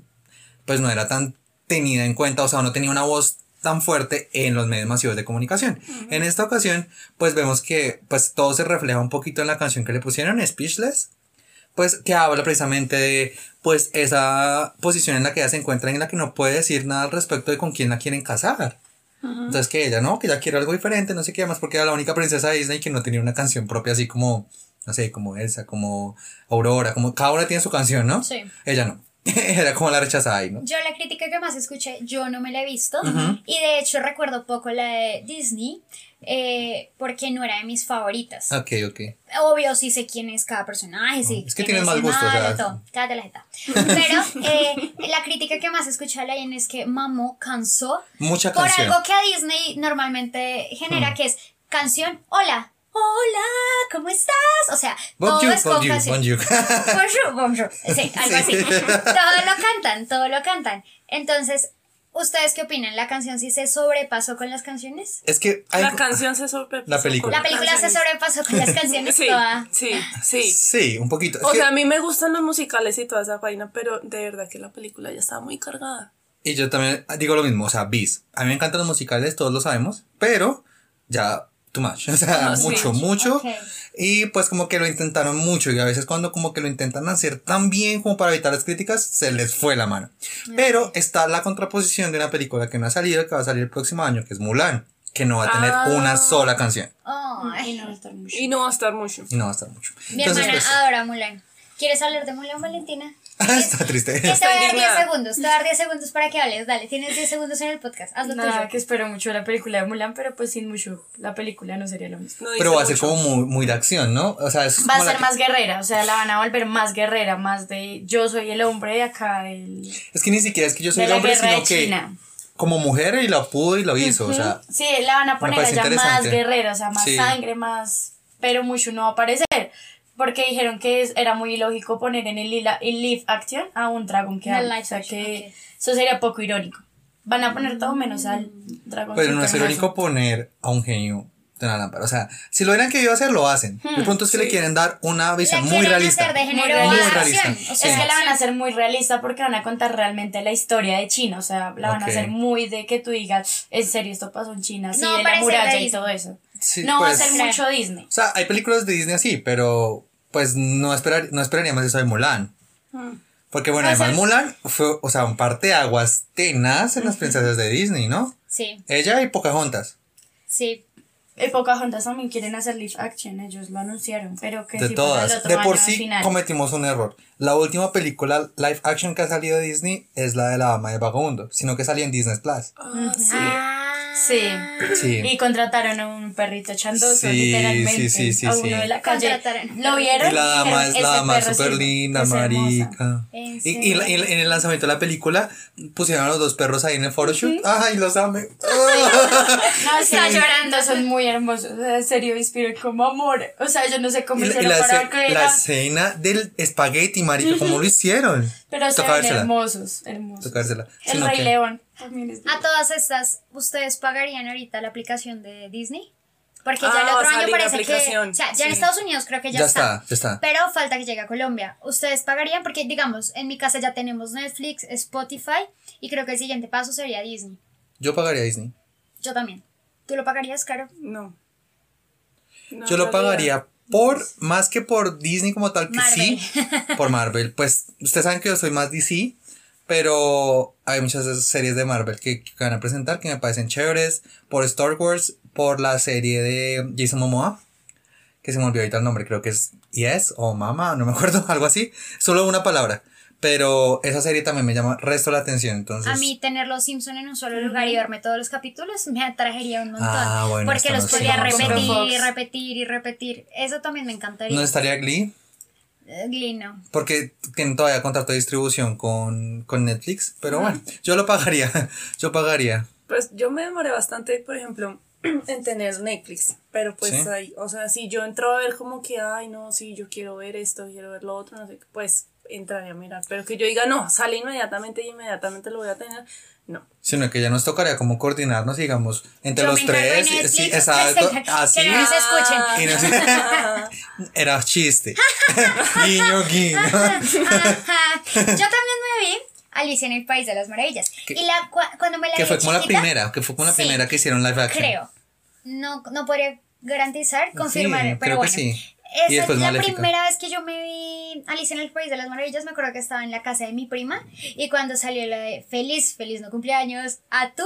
pues no era tan tenida en cuenta, o sea, no tenía una voz tan fuerte en los medios masivos de comunicación. En esta ocasión, pues vemos que pues todo se refleja un poquito en la canción que le pusieron, Speechless, pues que habla precisamente de pues esa posición en la que ella se encuentra en la que no puede decir nada al respecto de con quién la quieren casar. Entonces que ella no, que ella quiere algo diferente, no sé qué más, porque era la única princesa de Disney que no tenía una canción propia así como, no sé, como Elsa, como Aurora, como cada una tiene su canción, ¿no? Sí. Ella no. era como la rechazada ahí, ¿no? Yo la crítica que más escuché, yo no me la he visto. Y de hecho recuerdo poco la de Disney, eh, porque no era de mis favoritas. Ok, ok. Obvio, sí sé quién es cada personaje, sí. Es que mal el gusto, o sea, todo. Cállate la jeta. Pero eh, la crítica que más escuché a la es que mamó cansó Mucha por canción. algo que a Disney normalmente genera, que es canción, hola, hola, ¿cómo estás? O sea, todo Bonjour, es con bonjour. Bonjour, bonjour. Sí, algo Sí. así. Todo lo cantan, todo lo cantan. Entonces, ¿ustedes qué opinan? ¿La canción sí se sobrepasó con las canciones? Es que hay- La canción se sobrepasó. La película. La película se sobrepasó con las canciones Sí, toda. sí, sí. Sí, un poquito. Es O que- sea, a mí me gustan los musicales y toda esa vaina, pero de verdad que la película ya estaba muy cargada. Y yo también digo lo mismo, o sea, bis. A mí me encantan los musicales, todos lo sabemos, pero ya too much, o sea, sí. mucho, mucho. Y pues como que lo intentaron mucho y a veces cuando como que lo intentan hacer tan bien como para evitar las críticas, se les fue la mano. Pero está la contraposición de una película que no ha salido, que va a salir el próximo año, que es Mulan, que no va a tener Ah. una sola canción Y no va a estar mucho. Y no va a estar mucho. y no va a estar mucho. mi Entonces, hermana pues, adora Mulan. ¿Quieres hablar de Mulan, Valentina? Está triste. Te voy a dar 10 indignada. segundos, te voy a dar 10 segundos para que hables. Dale, tienes 10 segundos en el podcast. Haz lo Nada, tuyo. que espero mucho la película de Mulan, pero pues sin mucho. La película no sería lo mismo. No Pero va a ser como muy, muy de acción, ¿no? O sea, es Va a la ser que- más guerrera, o sea, la van a volver más guerrera, más de yo soy el hombre de acá, el, Es que ni siquiera es que yo soy el la hombre, sino que China. como mujer y lo pudo y lo hizo, o sea, Sí, la van a poner allá más guerrera, o sea, más Sí. sangre, más. Pero mucho no va a aparecer. Porque dijeron que es- era muy ilógico poner en el, lila- el live action a un dragón que habla. O sea action, que ok. eso sería poco irónico. Van a poner todo menos al dragón. pero no es irónico poner a un genio de una lámpara, o sea, si lo hubieran querido hacer, lo hacen. el punto es que le quieren dar una visión muy realista. hacer de Muy género realista. Es que la van a hacer muy realista porque van a contar realmente la historia de China. O sea, la van a hacer muy de que tú digas, en serio, esto pasó en China, sí, No, de la muralla de y todo eso. Sí, no va a pues, ser mucho Disney. O sea, hay películas de Disney así, pero pues no, esperar, no esperaríamos eso de Mulan. Porque bueno, sea, además Mulan fue, o sea, un parteaguas tenaz en las princesas de Disney, ¿no? Sí, Ella y Pocahontas. sí. El Pocahontas también quieren hacer live action, ellos lo anunciaron, pero que De sí el todas. otro De por sí final. cometimos un error. La última película live action que ha salido de Disney es la de la dama de vagabundo, sino que salía en Disney Plus. Ah, sí. Ah. Sí. Sí. Y contrataron a un perrito chandoso, Sí, literalmente. sí, sí, sí, a sí. uno de la calle. Contrataron. ¿Lo vieron? Y la dama es la "Ese dama súper linda, es hermosa". marica. ¿En Y, y, la- y la- en el lanzamiento de la película pusieron a los dos perros ahí en el photoshoot. Ay, los amé. No, está Sí. llorando, son muy hermosos. En serio, inspiran como amor. O sea, yo no sé cómo Y la, y hicieron la para la era, escena del espagueti, marica, ¿cómo lo hicieron? Pero vérsela. hermosos, hermosos. Toca vérsela. El Sino Rey que- León también es A todas estas, ¿ustedes pagarían ahorita la aplicación de Disney? Porque ya Ah, el va otro año parece que. aplicación, O sea, ya en. Estados Unidos creo que ya, Ya está. está, ya está. Pero falta que llegue a Colombia. ¿Ustedes pagarían? Porque, digamos, en mi casa ya tenemos Netflix, Spotify y creo que el siguiente paso sería Disney. Yo pagaría Disney. Yo también. ¿Tú lo pagarías, Caro? No. No, Yo lo pagaría por, más que por Disney como tal, que Marvel. sí, por Marvel. Pues ustedes saben que yo soy más DC, pero hay muchas series de Marvel que, que van a presentar que me parecen chéveres. Por Star Wars, por la serie de Jason Momoa, que se me olvidó ahorita el nombre, creo que es Yes o Mama, no me acuerdo, algo así. Solo una palabra. Pero esa serie también me llama resto la atención, entonces... A mí tener los Simpson en un solo lugar y verme todos los capítulos me atraería un montón. Ah, bueno, porque los no no sé. repetir y Fox. repetir y repetir. Eso también me encantaría. ¿No estaría Glee? Eh, Glee no. Porque tienen todavía contrato de distribución con, con Netflix. Pero bueno, yo lo pagaría. Yo pagaría. Pues yo me demoré bastante, por ejemplo, en tener Netflix. Pero pues Sí. ahí, o sea, si yo entro a ver como que, ay, no, sí, yo quiero ver esto, quiero ver lo otro, no sé, qué, pues entraré a mirar. Pero que yo diga, no, sale inmediatamente y inmediatamente lo voy a tener, no. Sino que ya nos tocaría como coordinarnos, digamos, entre Yo los tres. en Netflix, Sí, que exacto. se- que Así. no nos escuchen. Y no- Era chiste. guiño, guiño. Yo también me vi Alicia en el País de las Maravillas. Que- y la, cua- cuando me la Que vi fue como la chiquita, primera, que fue como la Sí, primera que hicieron live action. Creo. No, no podría garantizar, confirmar, Sí, pero creo que bueno. sí. Esa es la Maléfica. primera vez que yo me vi Alicia en el País de las Maravillas. Me acuerdo que estaba en la casa de mi prima y cuando salió la de Feliz, feliz no cumpleaños, a tú,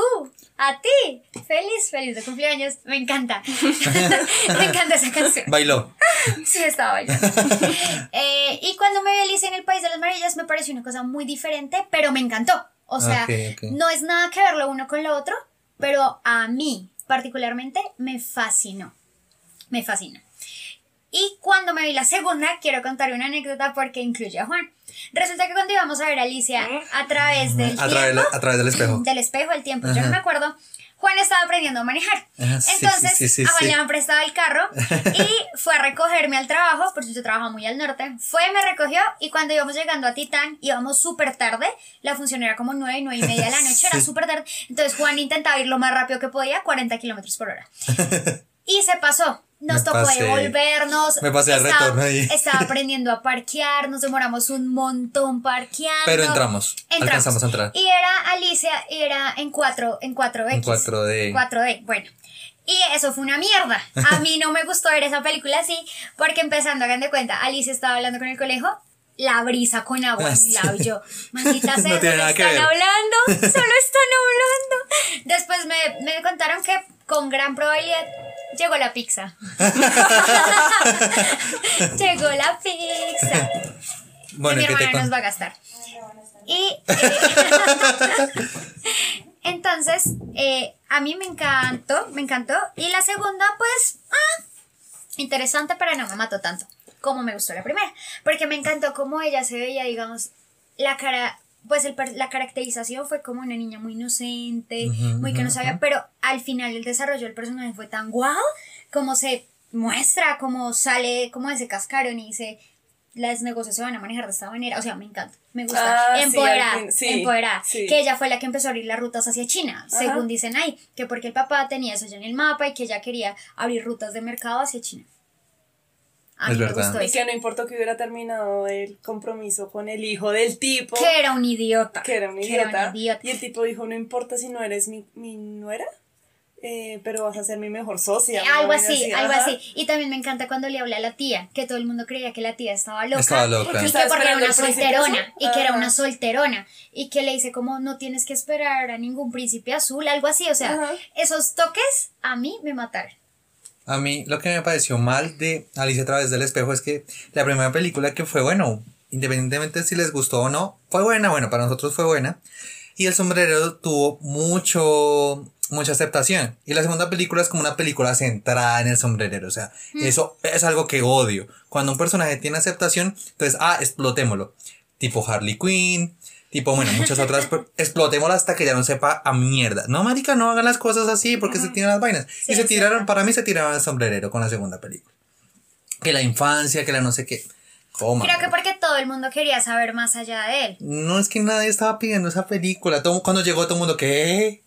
a ti, feliz, feliz de cumpleaños, me encanta. me encanta esa canción. Bailó. Sí, estaba bailando. Eh, y cuando me vi Alicia en el País de las Maravillas me pareció una cosa muy diferente, pero me encantó. O sea, no es nada que ver lo uno con lo otro, pero a mí particularmente me fascinó. Me fascina. Y cuando me vi la segunda, quiero contar una anécdota porque incluye a Juan. Resulta que cuando íbamos a ver a Alicia a través del A través, tiempo, a través del espejo. del espejo, el tiempo, yo no me acuerdo. Juan estaba aprendiendo a manejar. Ajá, sí, Entonces, sí, sí, sí, a Juan sí. le habían prestado el carro y fue a recogerme al trabajo, porque yo trabajaba muy al norte. Fue, me recogió y cuando íbamos llegando a Titán, íbamos súper tarde. La función era como nueve, nueve y media de la noche, era súper tarde. Entonces, Juan intentaba ir lo más rápido que podía, 40 kilómetros por hora. Y se pasó. Nos Me tocó pasé. devolvernos. Me pasé al Estaba- retorno ahí. Estaba aprendiendo a parquear, nos demoramos un montón parqueando. Pero entramos, alcanzamos a entrar. Y era Alicia, y era en 4 en 4X. En 4D. 4D, bueno. Y eso fue una mierda. A mí no me gustó ver esa película así, porque empezando, hagan de cuenta, Alicia estaba hablando con el conejo, la brisa con agua en mi lado. y Yo, maldita sea, No están hablando, solo están hablando. Después me, me contaron que con gran probabilidad llegó la pizza. llegó la pizza. Bueno, mi ¿qué te hermana nos va a gastar. Y eh, entonces, eh, a mí me encantó, me encantó. Y la segunda, pues, ah, interesante, pero no me mató tanto como me gustó la primera. Porque me encantó cómo ella se veía, digamos, la cara, pues el, per- la caracterización fue como una niña muy inocente, muy que no sabía, pero al final el desarrollo del personaje fue tan guau, como se muestra, como sale, como ese cascarón y dice, las negocios se van a manejar de esta manera, o sea, me encanta, me gusta, Ah, sí, sí, empoderada, sí. que ella fue la que empezó a abrir las rutas hacia China, según dicen ahí, que porque el papá tenía eso ya en el mapa y que ella quería abrir rutas de mercado hacia China. A Es mí me verdad. gustó Y que no importó que hubiera terminado el compromiso con el hijo del tipo. Que era un idiota. que era un Que era idiota. un idiota. Y el tipo dijo, no importa si no eres mi, mi nuera, eh, pero vas a ser mi mejor socia. una Algo así, algo ajá. así. Y también me encanta cuando le habla a la tía, que todo el mundo creía que la tía estaba loca. Estaba loca. Porque Y que porque era una solterona. azul. Y que era una solterona. Y que le dice como no tienes que esperar a ningún príncipe azul, algo así. O sea, Ajá. esos toques a mí me mataron. A mí lo que me pareció mal de Alicia a través del espejo es que la primera película que fue, bueno, independientemente si les gustó o no, fue buena, bueno, para nosotros fue buena. Y el sombrero tuvo mucho, mucha aceptación. Y la segunda película es como una película centrada en el sombrerero. O sea, eso es algo que odio. Cuando un personaje tiene aceptación, entonces, ah, explotémoslo. Tipo Harley Quinn, tipo, bueno, muchas otras. pero explotémoslo hasta que ya no sepa a mierda. No, marica, no hagan las cosas así porque se tiran las vainas. Sí, y se tiraron, para mí se tiraron el sombrerero con la segunda película. Que la infancia, que la no sé qué. Coma. Creo que porque todo el mundo quería saber más allá de él. No es que nadie estaba pidiendo esa película. Todo, cuando llegó todo el mundo, ¿qué?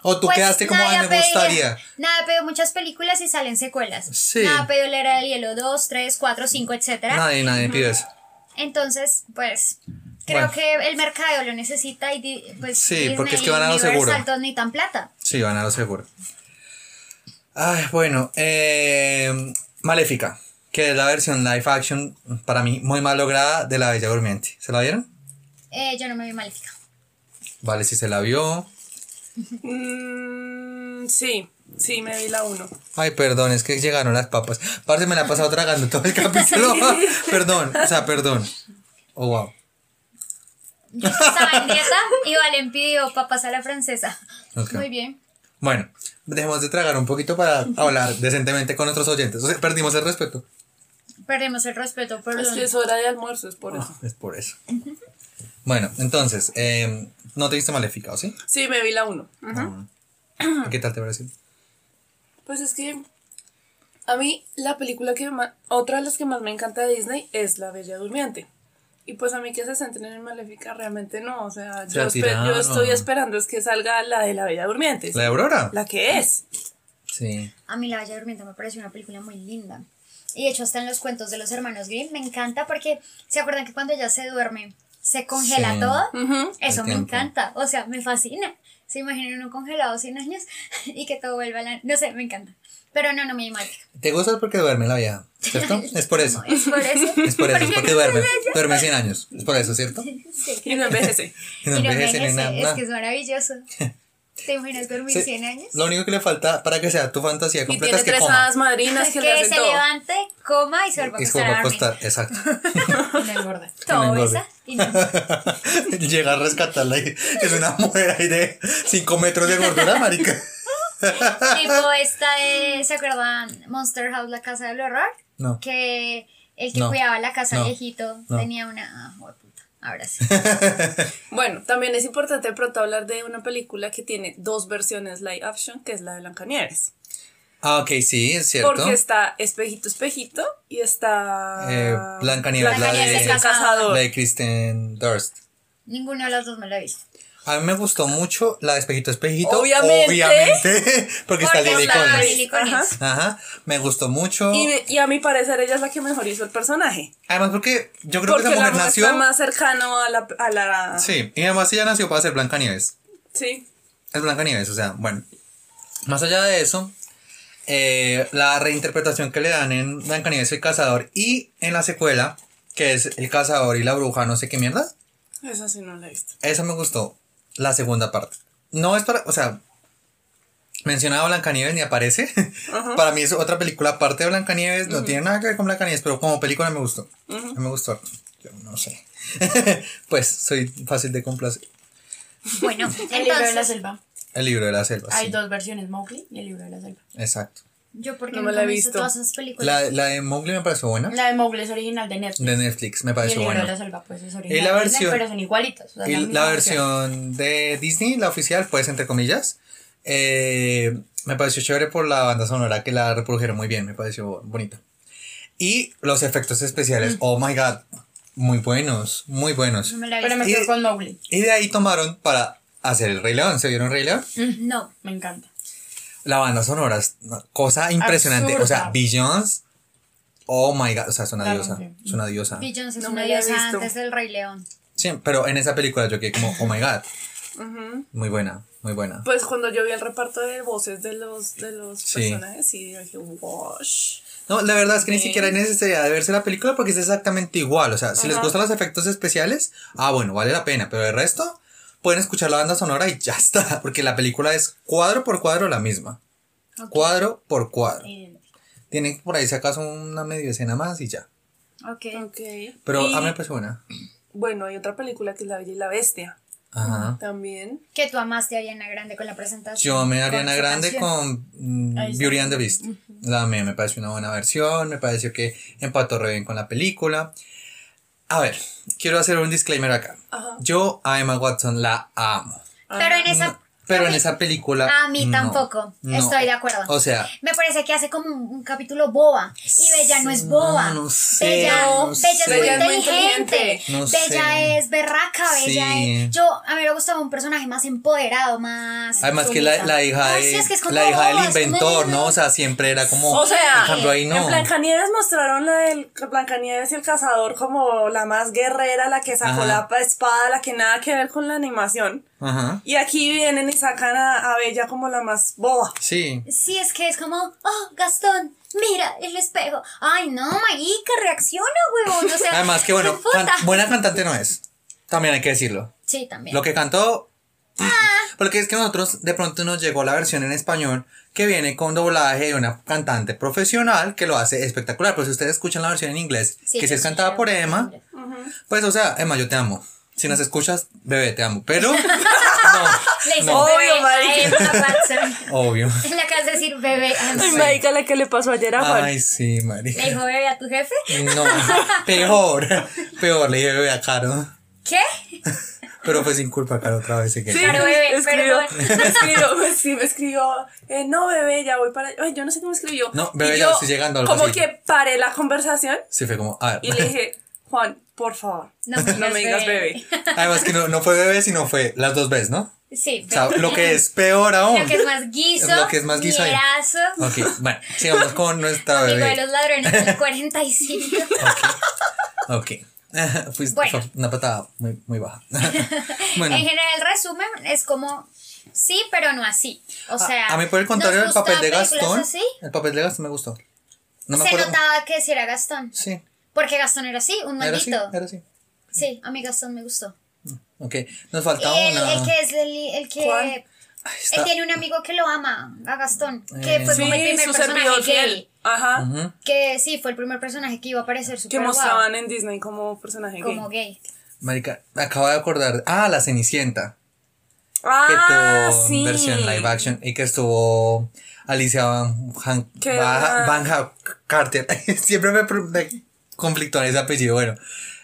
O tú Pues, quedaste como, ay, me gustaría. Nadie ha pedido muchas películas y salen secuelas. Sí. Nadie ha pedido La Era del Hielo 2, 3, 4, 5, etcétera. Nadie, nadie pidió eso. Entonces, pues, creo Bueno. que el mercado lo necesita y pues Sí, Disney porque es que van a lo Universal seguro. todos necesitan plata. Sí, van a lo seguro. Ay, bueno, eh, Maléfica, que es la versión live action, para mí, muy mal lograda de La Bella Durmiente. ¿Se la vieron? Eh, yo no me vi maléfica. Vale, si se la vio. Mm, sí, sí, me vi la uno. Ay, perdón, es que llegaron las papas. Parce, me la he pasado tragando todo el capítulo. perdón, o sea, perdón. Oh, wow. Yo estaba en dieta y Valen pidió papas a la francesa. Muy bien. Bueno, dejemos de tragar un poquito para hablar decentemente con nuestros oyentes. O sea, perdimos el respeto. Perdimos el respeto, perdón. Es que es hora de almuerzo, es por eso. Es por eso. Bueno, entonces, eh, ¿no te viste Maléfica, o sí? Sí, me vi la uno. Ujú. ¿Qué tal te pareció? Pues es que a mí la película que más, otra de las que más me encanta de Disney es La Bella Durmiente. Y pues a mí que se centren en Maléfica realmente no, o sea, Se yo, estoy esperando es que salga la de la Bella Durmiente. ¿La de Aurora? La que es. Sí. A mí La Bella Durmiente me pareció una película muy linda. Y de hecho, hasta en los cuentos de los hermanos Grimm me encanta porque se acuerdan que cuando ella se duerme se congela Sí. todo. Eso me encanta. O sea, me fascina. Se imaginan uno congelado 100 años y que todo vuelva a la. No sé, me encanta. Pero no, no me llama. ¿Te gusta porque duerme la vieja? ¿Cierto? Es por eso. Es por eso. Es por eso, es porque no duerme. Duerme 100 años. Es por eso, ¿cierto? Sí. Y no envejece. Y no Y no envejece ni nada. Es que es maravilloso. ¿Te imaginas dormir Sí. 100 años? Lo único que le falta para que sea tu fantasía Y completa tiene es que tres coma. hadas madrinas que, le que hacen se todo. levante, coma y se vuelva a Y se acostar vuelve a acostar, exacto. Me engorda. Todo esa y no. Llega a rescatarla y es una mujer ahí de 5 metros de gordura, marica. Tipo esta de, ¿se acuerdan? Monster House, la casa del horror. No. Que el que No. cuidaba la casa No. viejito No. tenía una. Ah, puta. Ahora sí. Bueno, también es importante de pronto hablar de una película que tiene dos versiones live action, que es la de Blancanieves. Ah, ok, sí, es cierto. Porque está Espejito, Espejito y está. Eh, Blancanieves, la Blancanieves, de, el cazador. la de Kristen Durst. Ninguno de los dos me lo he visto. A mí me gustó mucho la de Espejito Espejito. Obviamente. Obviamente, porque está Porque Lily está Collins. Lily Collins. Ajá. Ajá, me gustó mucho. Y, y a mi parecer ella es la que mejor hizo el personaje. Además, porque yo creo Porque que esa la mujer nació. muestra más cercano a la, a la... Sí, y además ella nació para ser Blancanieves. Sí. Es Blancanieves, o sea, bueno. Más allá de eso, eh, la reinterpretación que le dan en Blancanieves el cazador y en la secuela, que es el cazador y la bruja, no sé qué mierda, Esa sí no la he visto. esa me gustó. La segunda parte. No es para, o sea, mencionaba Blancanieves ni aparece. para mí es otra película aparte de Blancanieves, no tiene nada que ver con Blancanieves, pero como película me gustó. Me gustó. Yo no sé. pues soy fácil de complacer. Bueno, El libro de la selva. El libro de la selva. Hay sí. dos versiones, Mowgli y el libro de la selva. Exacto. Yo porque No me la he visto visto. todas esas películas. La, la de Mowgli me pareció buena. La de Mowgli es original de Netflix. De Netflix me y el pareció libro de la buena. selva, pues es original. Y la de versión- pero son o sea, Y la versión de Disney, la oficial, pues entre comillas, eh, me pareció chévere por la banda sonora que la reprodujeron muy bien, me pareció bonita. Y los efectos especiales, oh my god, muy buenos, muy buenos. No me la he Pero me quedo con Mowgli. Y de ahí tomaron para hacer el Rey León. ¿Se vieron Rey León? No. Me encanta. La banda sonora es una cosa impresionante. O sea. Beyoncé, oh my god, o sea, es una diosa, es una diosa. Beyoncé es No una diosa antes del Rey León. Sí, pero en esa película yo quedé como, oh my god, muy buena, muy buena. Pues cuando yo vi el reparto de voces de los, de los Sí. personajes, sí, yo dije, wash. No, la verdad es que ni siquiera hay necesidad de verse la película porque es exactamente igual. O sea, si les gustan los efectos especiales, ah, bueno, vale la pena. Pero el resto, pueden escuchar la banda sonora y ya está. Porque la película es cuadro por cuadro la misma. Cuadro por cuadro. Tienen por ahí si acaso una medio escena más y ya. Ok. Ok. Pero Y, a mí me pareció buena. Bueno, hay otra película que es La Bella y la Bestia. Ajá. También. Que tú amaste a Ariana Grande con la presentación. Yo me con Ariana Grande canción. con mm. Beauty and the Beast. La amé, me pareció una buena versión, me pareció que empató re bien con la película. A ver, quiero hacer un disclaimer acá. Ajá. Yo a Emma Watson la amo. Pero en esa. Pero en esa película. A mí no, tampoco. no. Estoy de acuerdo. O sea, Me parece que hace como un, un capítulo boba. Y Bella no es boba. No, no sé, Bella, no Bella sé. es muy inteligente. Bella sé. es berraca. Bella Sí. es. Yo, a mí me gustaba un personaje más empoderado, más. además que la, la hija, Ay, de, sí, es que es como la hija del como- inventor, ¿no? O sea, siempre era como. O sea, en cambio ahí en no. Blancanieves mostraron la del Blancanieves y el cazador como la más guerrera, la que sacó Ajá. la espada, la que nada que ver con la animación. Ajá. Y aquí vienen y sacan a, a Bella como la más boba. Sí. Sí, es que es como, oh, Gastón, mira el espejo. Ay, no, marica, reacciona, huevón. O sea, Además que bueno, can- buena cantante no es. También hay que decirlo. Sí, también. Lo que cantó. Porque es que nosotros de pronto nos llegó la versión en español que viene con doblaje de una cantante profesional que lo hace espectacular. Pero si ustedes escuchan la versión en inglés, Sí, que si es cantada por Emma, sí. pues o sea, Emma, yo te amo. Si nos escuchas, bebé, te amo. Pero, no, Le no, bebé Obvio, a marica. Obvio. Le acabas de decir bebé. Ah, Ay, sí. marica, la que le pasó ayer a Juan. Ay, sí, marica. ¿Le dijo bebé a tu jefe? No, peor, peor, le dije bebé a Caro. ¿Qué? Pero fue sin culpa, Caro, otra vez. que- Sí, Claro, bebé, escribió, perdón. me escribió, sí, me escribió, eh, no bebé, ya voy para, ay, yo no sé cómo escribió. No, bebé, Y ya yo estoy llegando, algo Como así. que paré la conversación Sí, fue como, a ver. y le dije, Juan, por favor. No me No me digas bebé. Además que no, no fue bebé, sino fue las dos veces, ¿no? Sí, O sea, lo que es peor aún. Lo que es más guiso. Lo que es más guiso Ok, bueno, sigamos con nuestra Amigo de bebé. los ladrones del 45. Ok. Fuiste- Bueno. fue una patada muy, muy baja. bueno, En general, el resumen es como sí, pero no así. O sea, a mí por el contrario, el ¿nos papel de Gastón, así? el papel de Gastón me gustó. No me Se acuerdo. notaba que sí era Gastón. Sí, Porque Gastón era así, un era así, maldito. era así. Sí, a mí Gastón me gustó. Ok, nos falta el, una. el que es el, el que. ¿Cuál? Ay, Él tiene un amigo que lo ama, a Gastón. Que Eh, fue Sí, como el primer su personaje servidor gay. fiel. Ajá. Que sí, fue el primer personaje que iba a aparecer Que super guau, mostraban en Disney como personaje como gay. gay. Marica, me acabo de acordar. Ah, la Cenicienta. Que Ah, tuvo sí. versión live action y que estuvo Alicia Van, Han- Van Ha- Carter. Siempre me, me conflictó en ese apellido. Bueno,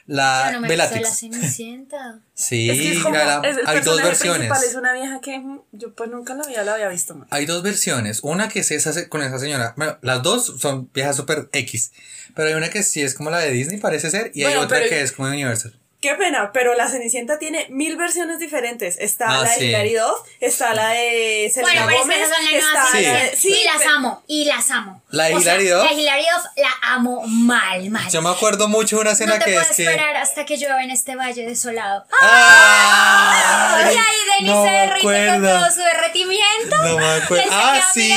la no la. Cenicienta. Sí, Es que es como, la- la- es el hay dos versiones. es una vieja que yo pues nunca la había, la había visto. man. Hay dos versiones. Una que es esa con esa señora. Bueno, las dos son viejas super X. Pero hay una que sí es como la de Disney, parece ser. Y hay otra pero- que es como Universal. Qué pena, pero la Cenicienta tiene mil versiones diferentes. Está Ah, la de sí. Hilary Duff, está la de Selena Bueno, que Gómez, son las está nuevas Sí. la de- sí, y las amo, y las amo. ¿La de Hilary Duff? La de Hilary Duff la amo mal, mal. Yo me acuerdo mucho de una escena no te que puedo es que. esperar hasta que llueva en este valle desolado. ¡Ay! y ahí Denis no se derrite con todo su derretimiento. No me acuerdo. Ah, sí.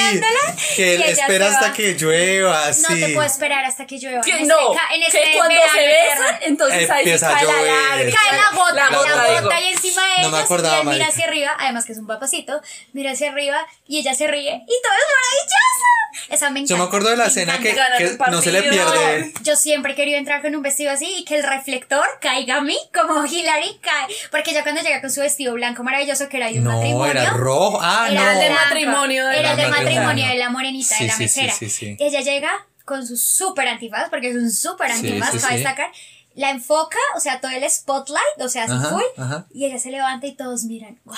Que él espera hasta que llueva. No sí. te puedo esperar hasta que llueva. Que en este no, ca- en que este cuando verano se besan, entonces ahí Empieza a cae la la gota, la gota, digo. y encima de No me ellos, acordaba, y él mira hacia arriba, además que es un papacito, mira hacia arriba y ella se ríe y todo es maravilloso. Esa me encanta. Yo me acuerdo de la escena que, que no se le pierde. Yo siempre he querido entrar con un vestido así y que el reflector caiga a mí como Hilary cae. Porque ya cuando llega con su vestido blanco maravilloso que era de un No, matrimonio. era rojo. Ah, era no. el de matrimonio. Era el de matrimonio de la morenita, Sí, de la mesera. sí, sí. Ella llega con su súper antifaz, porque es un súper Sí, antifaz, sí, para sí. destacar. La enfoca, o sea, todo el spotlight, o sea, así Ajá, full. ajá. Y ella se levanta y todos miran. ¡Wow!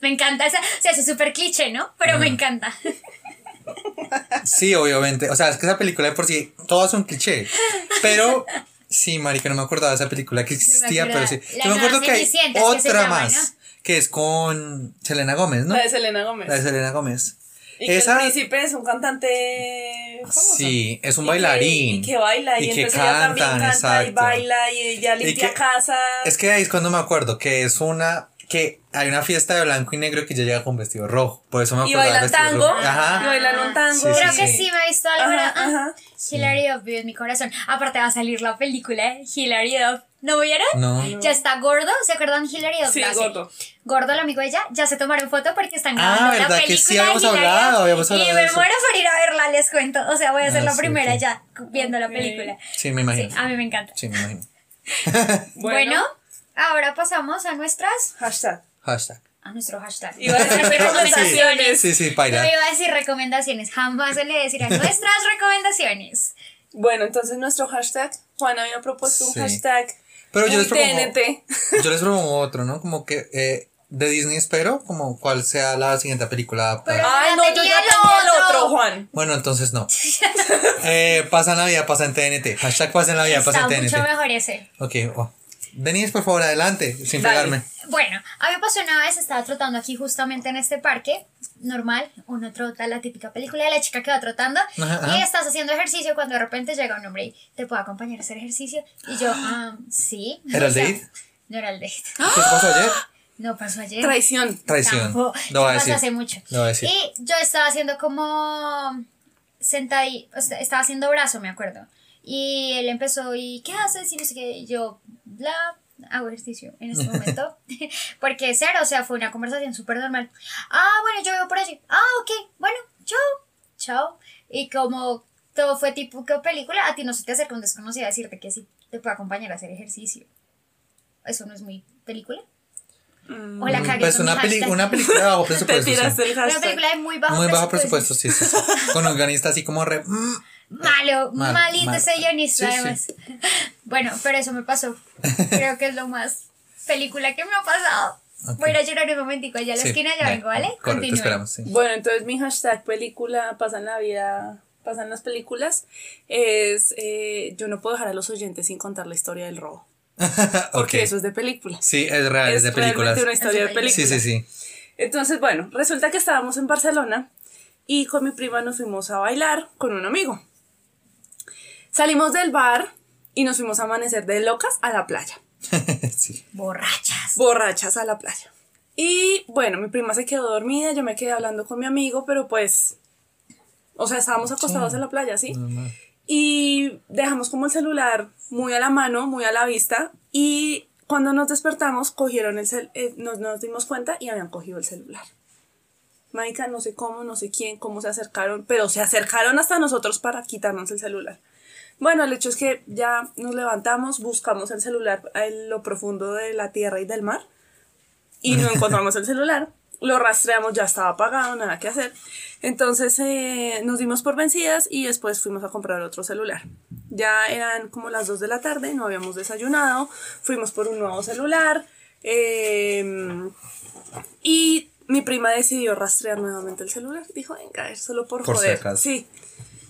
Me encanta esa. O sea, es súper cliché, ¿no? Pero me encanta. Sí, obviamente. O sea, es que esa película de por sí, todo es un cliché. Pero sí, marica, no me acordaba de esa película que existía, pero sí. Yo me acuerdo que hay que otra llama, más, ¿no? que es con Selena Gómez, ¿no? La de Selena Gómez. La de Selena Gómez. Y que Esa, el príncipe es un cantante famoso. sí, es un Y que- bailarín. y que baila, y, Y que entonces ella también cantan, canta y baila, y ella limpia que- casa. Es que ahí es cuando me acuerdo que es una que hay una fiesta de blanco y negro que ella llega con vestido rojo. Por eso me y acuerdo del bailan tango. rojo. Y Ajá. bailan un tango. Sí, Creo sí, que sí. me he visto algo. Ajá, ah, ajá. Hilary Duff vive en mi corazón. Aparte va a salir la película de Hilary Duff. ¿No vieron? No. Ya está gordo. ¿Se acuerdan Hilary Duff? Sí, gordo. Gordo, el amigo de ella. Ya se tomaron foto porque están Ah, grabando la ¿verdad que película. sí habíamos hablado? Habíamos hablado Y me eso. muero por ir a verla, les cuento. O sea, voy a ser Ah, la sí, primera ya viendo la película. Sí, me imagino. Sí, a mí me encanta. Sí, me imagino. Bueno, ahora pasamos a nuestras. Hashtag. Hashtag. A nuestro hashtag. Iba a decir recomendaciones. Sí, sí, Yo baila. iba a decir recomendaciones. Jamás se le decir a nuestras recomendaciones. Bueno, entonces nuestro hashtag, Juan había propuesto un Sí. hashtag. Pero yo les propongo, TNT. yo les propongo otro, ¿no? Como que eh, de Disney espero, como cuál sea la siguiente película. Pero- Ay, no, yo ya tenía el otro. Juan. Bueno, entonces no. eh, pasa Navidad, pasa en TNT. Hashtag pasa Navidad, pasa Está en mucho TNT. mejor ese. Ok, oh. Denise, por favor, adelante, sin Dale. pegarme. Bueno, a mí me pasó una vez, estaba trotando aquí justamente en este parque, normal, uno trota la típica película de la chica que va trotando Ajá, ajá. y estás haciendo ejercicio cuando de repente llega un hombre y te puede acompañar a hacer ejercicio y yo, ah, sí. ¿Era el date? No era el date. ¿Qué pasó ayer? No pasó ayer. Traición. Traición. Tampoco. Voy a Pasó decir. hace mucho. A decir. Y yo estaba haciendo como sentadí, o sea, estaba haciendo brazo, me acuerdo. Y él empezó y ¿qué haces? Y no sé qué. Y yo, bla, hago ejercicio en este momento. Porque cero, o sea, fue una conversación súper normal. Ah, bueno, yo veo por allí. Ah, ok, bueno, chao, chao. Y como todo fue tipo que película, a ti no se te acerca un desconocido a decirte que sí te puede acompañar a hacer ejercicio. Eso no es muy película. O la cagué Pues con una, peli- una película de bajo Te presupuesto. sí. Una película de muy bajo Muy bajo presupuesto. presupuesto, sí, sí. sí. Con un guionista así como re. Malo, Mal, malito mal. ese guionista, Sí, sí. además. Bueno, pero eso me pasó. Creo que es lo más película que me ha pasado. Ok. Voy a ir a llorar un momentico allá a la sí, esquina, ya vengo, ¿vale? Sí. Bueno, entonces mi hashtag película pasa en la vida pasa en las películas, es eh, yo no puedo dejar a los oyentes sin contar la historia del robo. Porque eso es de película. Sí, es real, es, de realmente películas. una historia de Es de película. Sí, sí, sí. Entonces, bueno, resulta que estábamos en Barcelona y con mi prima nos fuimos a bailar con un amigo. Salimos del bar y nos fuimos a amanecer de locas a la playa. sí. Borrachas. borrachas a la playa. Y bueno, mi prima se quedó dormida, yo me quedé hablando con mi amigo, pero pues, o sea, estábamos acostados en la playa, ¿sí? Y dejamos como el celular muy a la mano, muy a la vista, y cuando nos despertamos, cogieron el cel eh, nos, nos dimos cuenta y habían cogido el celular. Marica, no sé cómo, no sé quién, cómo se acercaron, pero se acercaron hasta nosotros para quitarnos el celular. Bueno, el hecho es que ya nos levantamos, buscamos el celular en lo profundo de la tierra y del mar y no encontramos el celular. Lo rastreamos, ya estaba apagado, nada que hacer. Entonces eh, nos dimos por vencidas y después fuimos a comprar otro celular. Ya eran como las 2 de la tarde, no habíamos desayunado, fuimos por un nuevo celular eh, y mi prima decidió rastrear nuevamente el celular. Dijo, venga, ver, solo por, Por joder. Sí.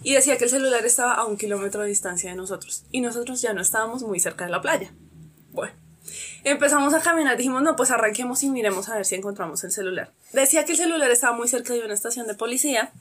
Y decía que el celular estaba a un kilómetro de distancia de nosotros. Y nosotros ya no estábamos muy cerca de la playa. Bueno, empezamos a caminar. Dijimos, no, pues arranquemos y miremos a ver si encontramos el celular. Decía que el celular estaba muy cerca de una estación de policía.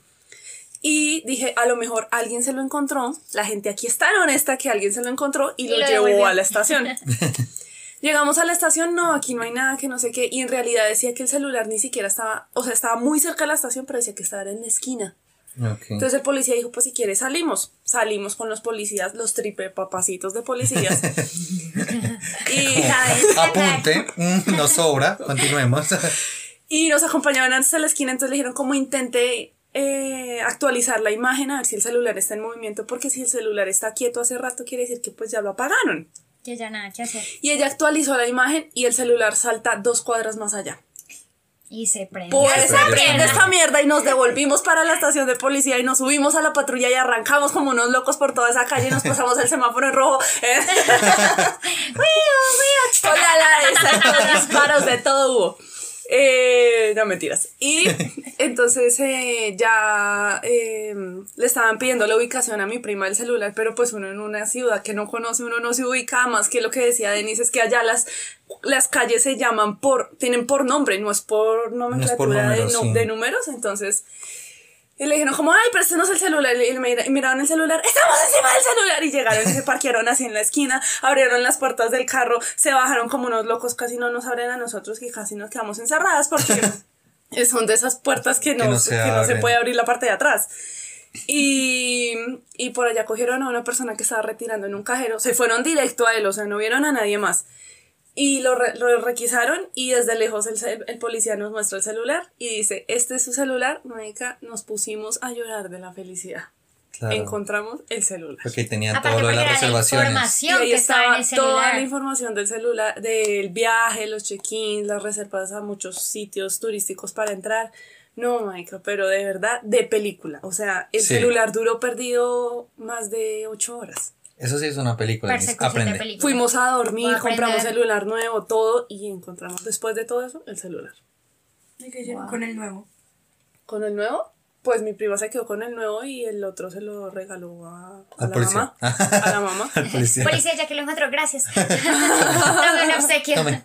Y dije, a lo mejor alguien se lo encontró. La gente aquí es tan honesta que alguien se lo encontró y, Y lo, lo llevó devolvió. a la estación. Llegamos a la estación, no, aquí no hay nada, que no sé qué. Y en realidad decía que el celular ni siquiera estaba, o sea, estaba muy cerca de la estación, pero decía que estaba en la esquina. Entonces el policía dijo, pues si quieres salimos. Salimos con los policías, los triple papacitos de policías. y, Apunte, mm, nos sobra, continuemos. y nos acompañaban hasta la esquina, entonces le dijeron como intente eh, actualizar la imagen a ver si el celular está en movimiento, porque si el celular está quieto hace rato quiere decir que pues ya lo apagaron. Que ya nada que hacer. Y ella actualizó la imagen y el celular salta dos cuadras más allá. Y se prende. Pues Se prende. esta mierda y nos devolvimos para la estación de policía y nos subimos a la patrulla y arrancamos como unos locos por toda esa calle y nos pasamos el semáforo en rojo. ¿eh? Hola, la, disparos de todo hubo. Eh, no mentiras. Y entonces eh, ya eh, le estaban pidiendo la ubicación a mi prima del celular, pero pues uno en una ciudad que no conoce, uno no se ubica más que lo que decía Denise, es que allá las, las calles se llaman por, tienen por nombre, no es por nomenclatura números, nu- sí. de números, entonces... Y le dijeron como, ay, préstenos el celular. Y y miraron el celular, estamos encima del celular. Y llegaron y se parquearon así en la esquina, abrieron las puertas del carro, se bajaron como unos locos, casi no nos abren a nosotros y casi nos quedamos encerradas porque son de esas puertas que no, Que no que se no se puede abrir la parte de atrás. Y, y por allá cogieron a una persona que estaba retirando en un cajero, se fueron directo a él, o sea, no vieron a nadie más. Y lo, re- lo requisaron y desde lejos el, el policía nos muestra el celular y dice, este es su celular, marica, nos pusimos a llorar de la felicidad. Claro. Encontramos el celular. Porque Aparte todo lo de las era la reservaciones. Y ahí que estaba toda la información del celular, del viaje, los check-ins, las reservas a muchos sitios turísticos para entrar. No, marica, pero de verdad, de película. O sea, el Sí. celular duró perdido más de ocho horas. Eso sí es una película. Aprende. película. Fuimos a dormir, compramos celular nuevo, todo, y encontramos después de todo eso el celular. ¿Y qué hicieron con el nuevo? ¿Con el nuevo? Pues mi prima se quedó con el nuevo y el otro se lo regaló a, a la policía. mamá. A la mamá. Al policía. Policía, ya que lo encontró, gracias. Dame un obsequio. Tome.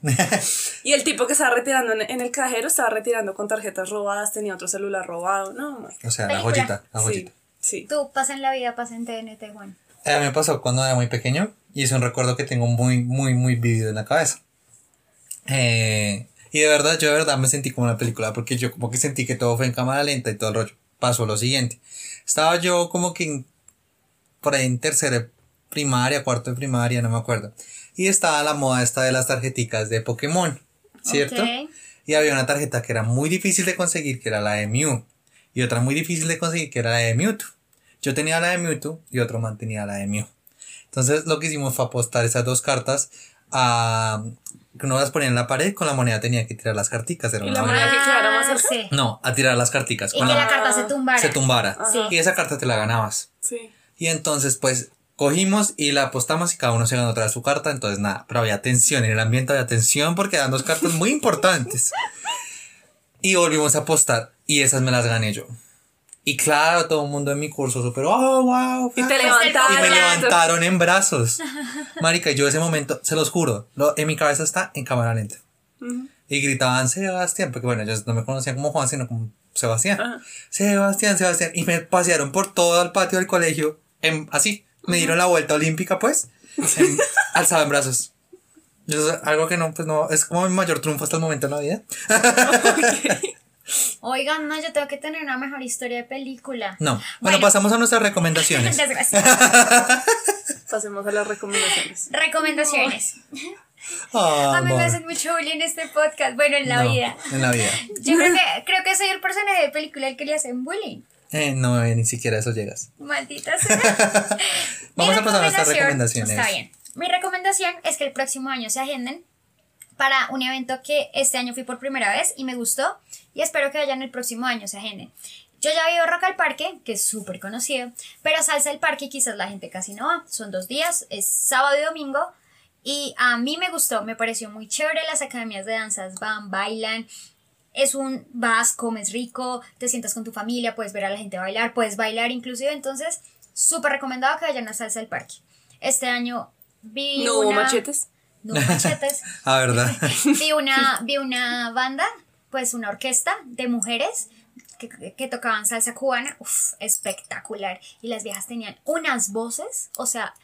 Y el tipo que estaba retirando en, el cajero estaba retirando con tarjetas robadas, tenía otro celular robado. No, o sea, la Película. joyita. La Sí, joyita. sí. Tú pasa en la vida, pasa en TNT, Juan. Eh, A mí me pasó cuando era muy pequeño y es un recuerdo que tengo muy, muy, muy vivido en la cabeza. Eh, y de verdad, yo de verdad me sentí como en la película porque yo como que sentí que todo fue en cámara lenta y todo el rollo. Pasó lo siguiente. Estaba yo como que en- por ahí en tercera primaria, cuarto de primaria, no me acuerdo. Y estaba la moda esta de las tarjeticas de Pokémon, ¿cierto? Ok. Y había una tarjeta que era muy difícil de conseguir, que era la de Mew. Y otra muy difícil de conseguir, que era la de Mewtwo. Yo tenía la de Mewtwo y otro man tenía la de Mew. Entonces lo que hicimos fue apostar esas dos cartas a... Que uno las ponía en la pared, con la moneda tenía que tirar las carticas. Era ¿Y una la moneda que quedara más cerca? sí. No, a tirar las carticas. Y Con que la, la carta se tumbara. se tumbara. Sí. Y esa carta te la ganabas. Sí. Y entonces, pues, cogimos y la apostamos y cada uno se ganó otra su carta. Entonces, nada, pero había tensión. En el ambiente había tensión porque eran dos cartas muy importantes. Y volvimos a apostar y esas me las gané yo. Y claro, todo el mundo en mi curso súper, oh, wow. Y te ah". levantaron. Y me levantaron en brazos. Marica, yo ese momento, se los juro, lo- en mi cabeza está en cámara lenta. Y gritaban Sebastián, porque bueno, ellos no me conocían como Juan, sino como Sebastián. Ajá. Sebastián, Sebastián. Y me pasearon por todo el patio del colegio, en- así. Me dieron la vuelta olímpica, pues, en- alzado en brazos. Yo, algo que no, pues no, es como mi mayor triunfo hasta el momento en la vida. Oigan, no, yo tengo que tener una mejor historia de película. No. Bueno, pasamos a nuestras recomendaciones. Pasemos a las recomendaciones. Recomendaciones. Ah, A mí me hacen mucho bullying en este podcast. Bueno, en la No, vida. En la vida. Yo creo que, creo que soy el personaje de película al que le hacen bullying. Eh, no, eh, ni siquiera eso llegas. Maldita sea. Vamos a pasar a nuestras recomendaciones. Está bien. Mi recomendación es que el próximo año se agenden para un evento que este año fui por primera vez y me gustó y espero que vayan el próximo año se agenden. Yo ya vivo Rock al Parque, que es súper conocido, pero Salsa al Parque quizás la gente casi no va. Son dos días, es sábado y domingo. Y a mí me gustó, me pareció muy chévere. Las academias de danzas van, bailan. Es un vas, comes rico, te sientas con tu familia, puedes ver a la gente bailar, puedes bailar inclusive. Entonces, súper recomendado que vayan a Salsa al Parque. Este año vi No hubo machetes. No machetes. Ah, ¿verdad? vi una, vi una banda, pues una orquesta de mujeres que, que tocaban salsa cubana, Uf, espectacular. Y las viejas tenían unas voces, o sea,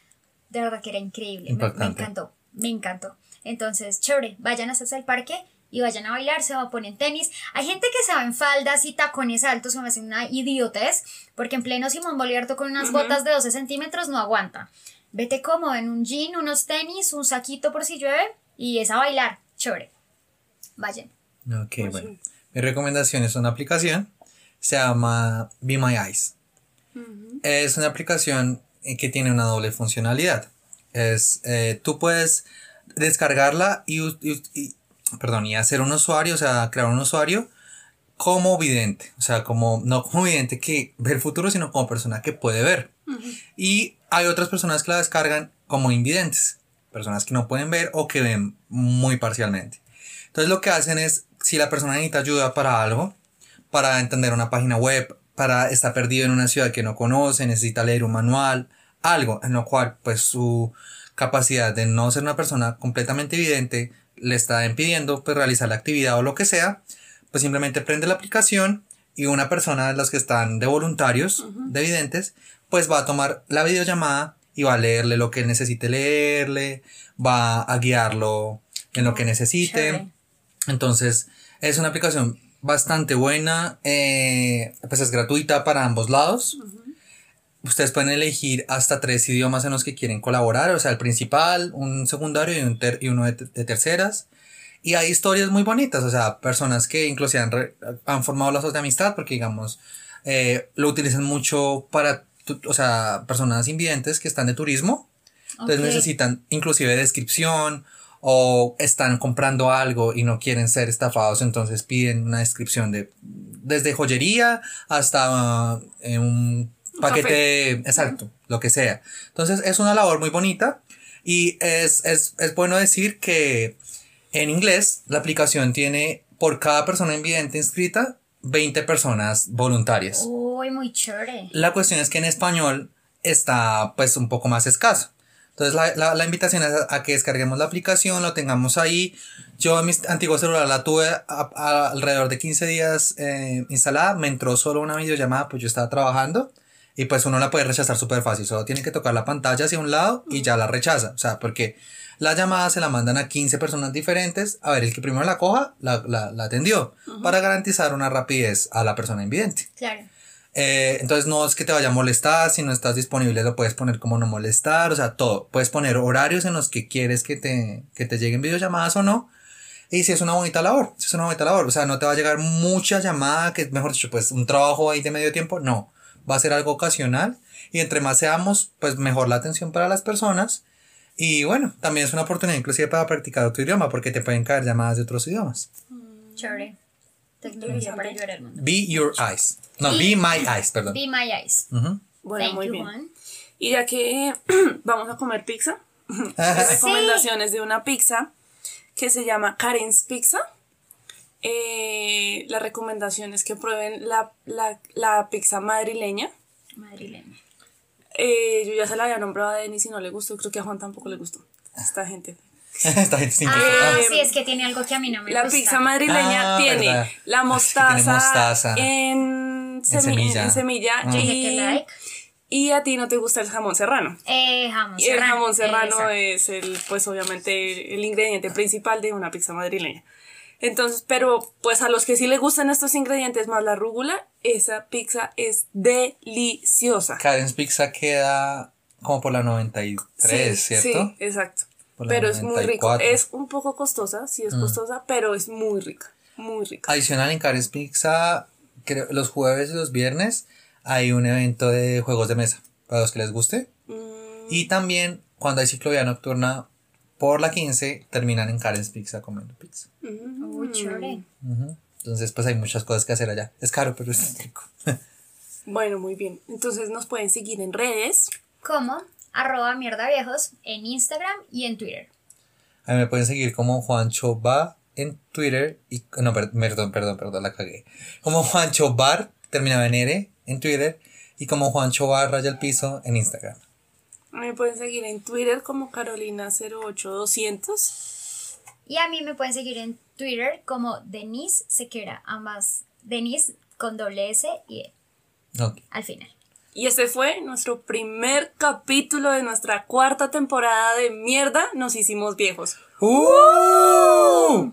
de verdad que era increíble. Me, encantó, me encantó. Entonces, chévere, vayan a salsa al parque y vayan a bailar, se va a poner tenis. Hay gente que se va en faldas y tacones altos, me hace una idiotez, porque en pleno Simón Bolívar con unas botas de 12 centímetros no aguanta. Vete cómodo en un jean, unos tenis, un saquito por si llueve y es a bailar, chévere. Vayan. Ok, bueno. Mi recomendación es una aplicación. Se llama Be My Eyes. Es una aplicación eh, que tiene una doble funcionalidad. Es, eh, tú puedes descargarla y, u- y- y- perdón, y hacer un usuario, o sea, crear un usuario como vidente. O sea, como, no como vidente que ve el futuro, sino como persona que puede ver. Y hay otras personas que la descargan como invidentes. Personas que no pueden ver o que ven muy parcialmente. Entonces lo que hacen es, si la persona necesita ayuda para algo, para entender una página web, para estar perdido en una ciudad que no conoce, necesita leer un manual, algo en lo cual pues su capacidad de no ser una persona completamente evidente le está impidiendo pues realizar la actividad o lo que sea, pues simplemente prende la aplicación y una persona de las que están de voluntarios, de videntes, pues va a tomar la videollamada y va a leerle lo que él necesite leerle, va a guiarlo en lo que necesite. chévere. Entonces, es una aplicación bastante buena, eh, pues es gratuita para ambos lados. Ustedes pueden elegir hasta tres idiomas en los que quieren colaborar, o sea, el principal, un secundario y, un ter- y uno de, te- de terceras. Y hay historias muy bonitas, o sea, personas que inclusive han, han formado lazos de amistad porque, digamos, eh, lo utilizan mucho para, o sea, personas invidentes que están de turismo. Entonces Ok. necesitan inclusive descripción o están comprando algo y no quieren ser estafados, entonces piden una descripción de desde joyería hasta uh, eh, un paquete, café. exacto, lo que sea. Entonces es una labor muy bonita y es, es, es bueno decir que en inglés la aplicación tiene por cada persona invidente inscrita 20 personas voluntarias. Uy, muy chévere. La cuestión es que en español está pues un poco más escaso. Entonces la, la, la invitación es a, a que descarguemos la aplicación, lo tengamos ahí. Yo en mi antiguo celular la tuve a- a- alrededor de 15 días eh, instalada. Me entró solo una videollamada, pues yo estaba trabajando. Y pues uno la puede rechazar súper fácil. Solo tiene que tocar la pantalla hacia un lado y ya la rechaza. O sea, porque la llamada se la mandan a 15 personas diferentes. A ver, el que primero la coja, la, la, la atendió. Para garantizar una rapidez a la persona invidente. Claro. Eh, entonces no es que te vaya a molestar, si no estás disponible lo puedes poner como no molestar, o sea, todo. Puedes poner horarios en los que quieres que te, que te lleguen videollamadas o no. Y si es una bonita labor, si es una bonita labor, o sea, no te va a llegar mucha llamada, que mejor dicho, pues un trabajo ahí de medio tiempo, no. Va a ser algo ocasional y entre más seamos, pues mejor la atención para las personas. Y bueno, también es una oportunidad inclusive para practicar otro idioma, porque te pueden caer llamadas de otros idiomas. Chévere. Tecnología para ayudar al mundo. Be your eyes. No, be my eyes, perdón. Be my eyes. Bueno, Thank muy you, bien. Juan. Y ya que vamos a comer pizza, hay recomendaciones de una pizza que se llama Karen's Pizza. eh, la recomendación es que prueben la, la, la pizza madrileña. Madrileña. Eh, yo ya se la había nombrado a Denis y no le gustó. Creo que a Juan tampoco le gustó. Esta gente. Esta gente sin Ah, ah, sí, es que tiene algo que a mí no me La gusta. pizza madrileña Ah, tiene verdad. la mostaza, tiene mostaza. en, semi- semilla. en semilla Mm. Y, like. y a ti no te gusta el jamón serrano. Eh, jamón Y el serrano. jamón serrano exacto. es el, pues obviamente, el ingrediente principal de una pizza madrileña. Entonces, pero pues a los que sí les gustan estos ingredientes más la rúgula, esa pizza es deliciosa. Karen's Pizza queda como por la 93, Sí, ¿cierto? Sí, exacto. Pero es muy rico. 94. Es un poco costosa, sí Mm. es costosa, pero es muy rica. Muy rica. Adicional en Karen's Pizza, creo, los jueves y los viernes hay un evento de juegos de mesa para los que les guste. Mm, Y también cuando hay ciclovía nocturna por la 15 terminan en Karen's Pizza comiendo pizza. Uy, chévere. Ujú. Entonces pues hay muchas cosas que hacer allá. Es caro, pero es rico. Bueno, muy bien. Entonces nos pueden seguir en redes. Como arroba mierda viejos en Instagram y en Twitter. A mí me pueden seguir como Juancho Va en Twitter y no, per- perdón, perdón, perdón, la cagué. Como Juancho Bar, terminado en R, en Twitter y como Juancho Bar raya al piso en Instagram. Me pueden seguir en Twitter como Carolina08200. Y a mí me pueden seguir en Twitter como Denise Sequera, ambas Denise con doble S y E Ok. al final. Y este fue nuestro primer capítulo de nuestra cuarta temporada de Mierda, nos hicimos viejos. ¡Uh!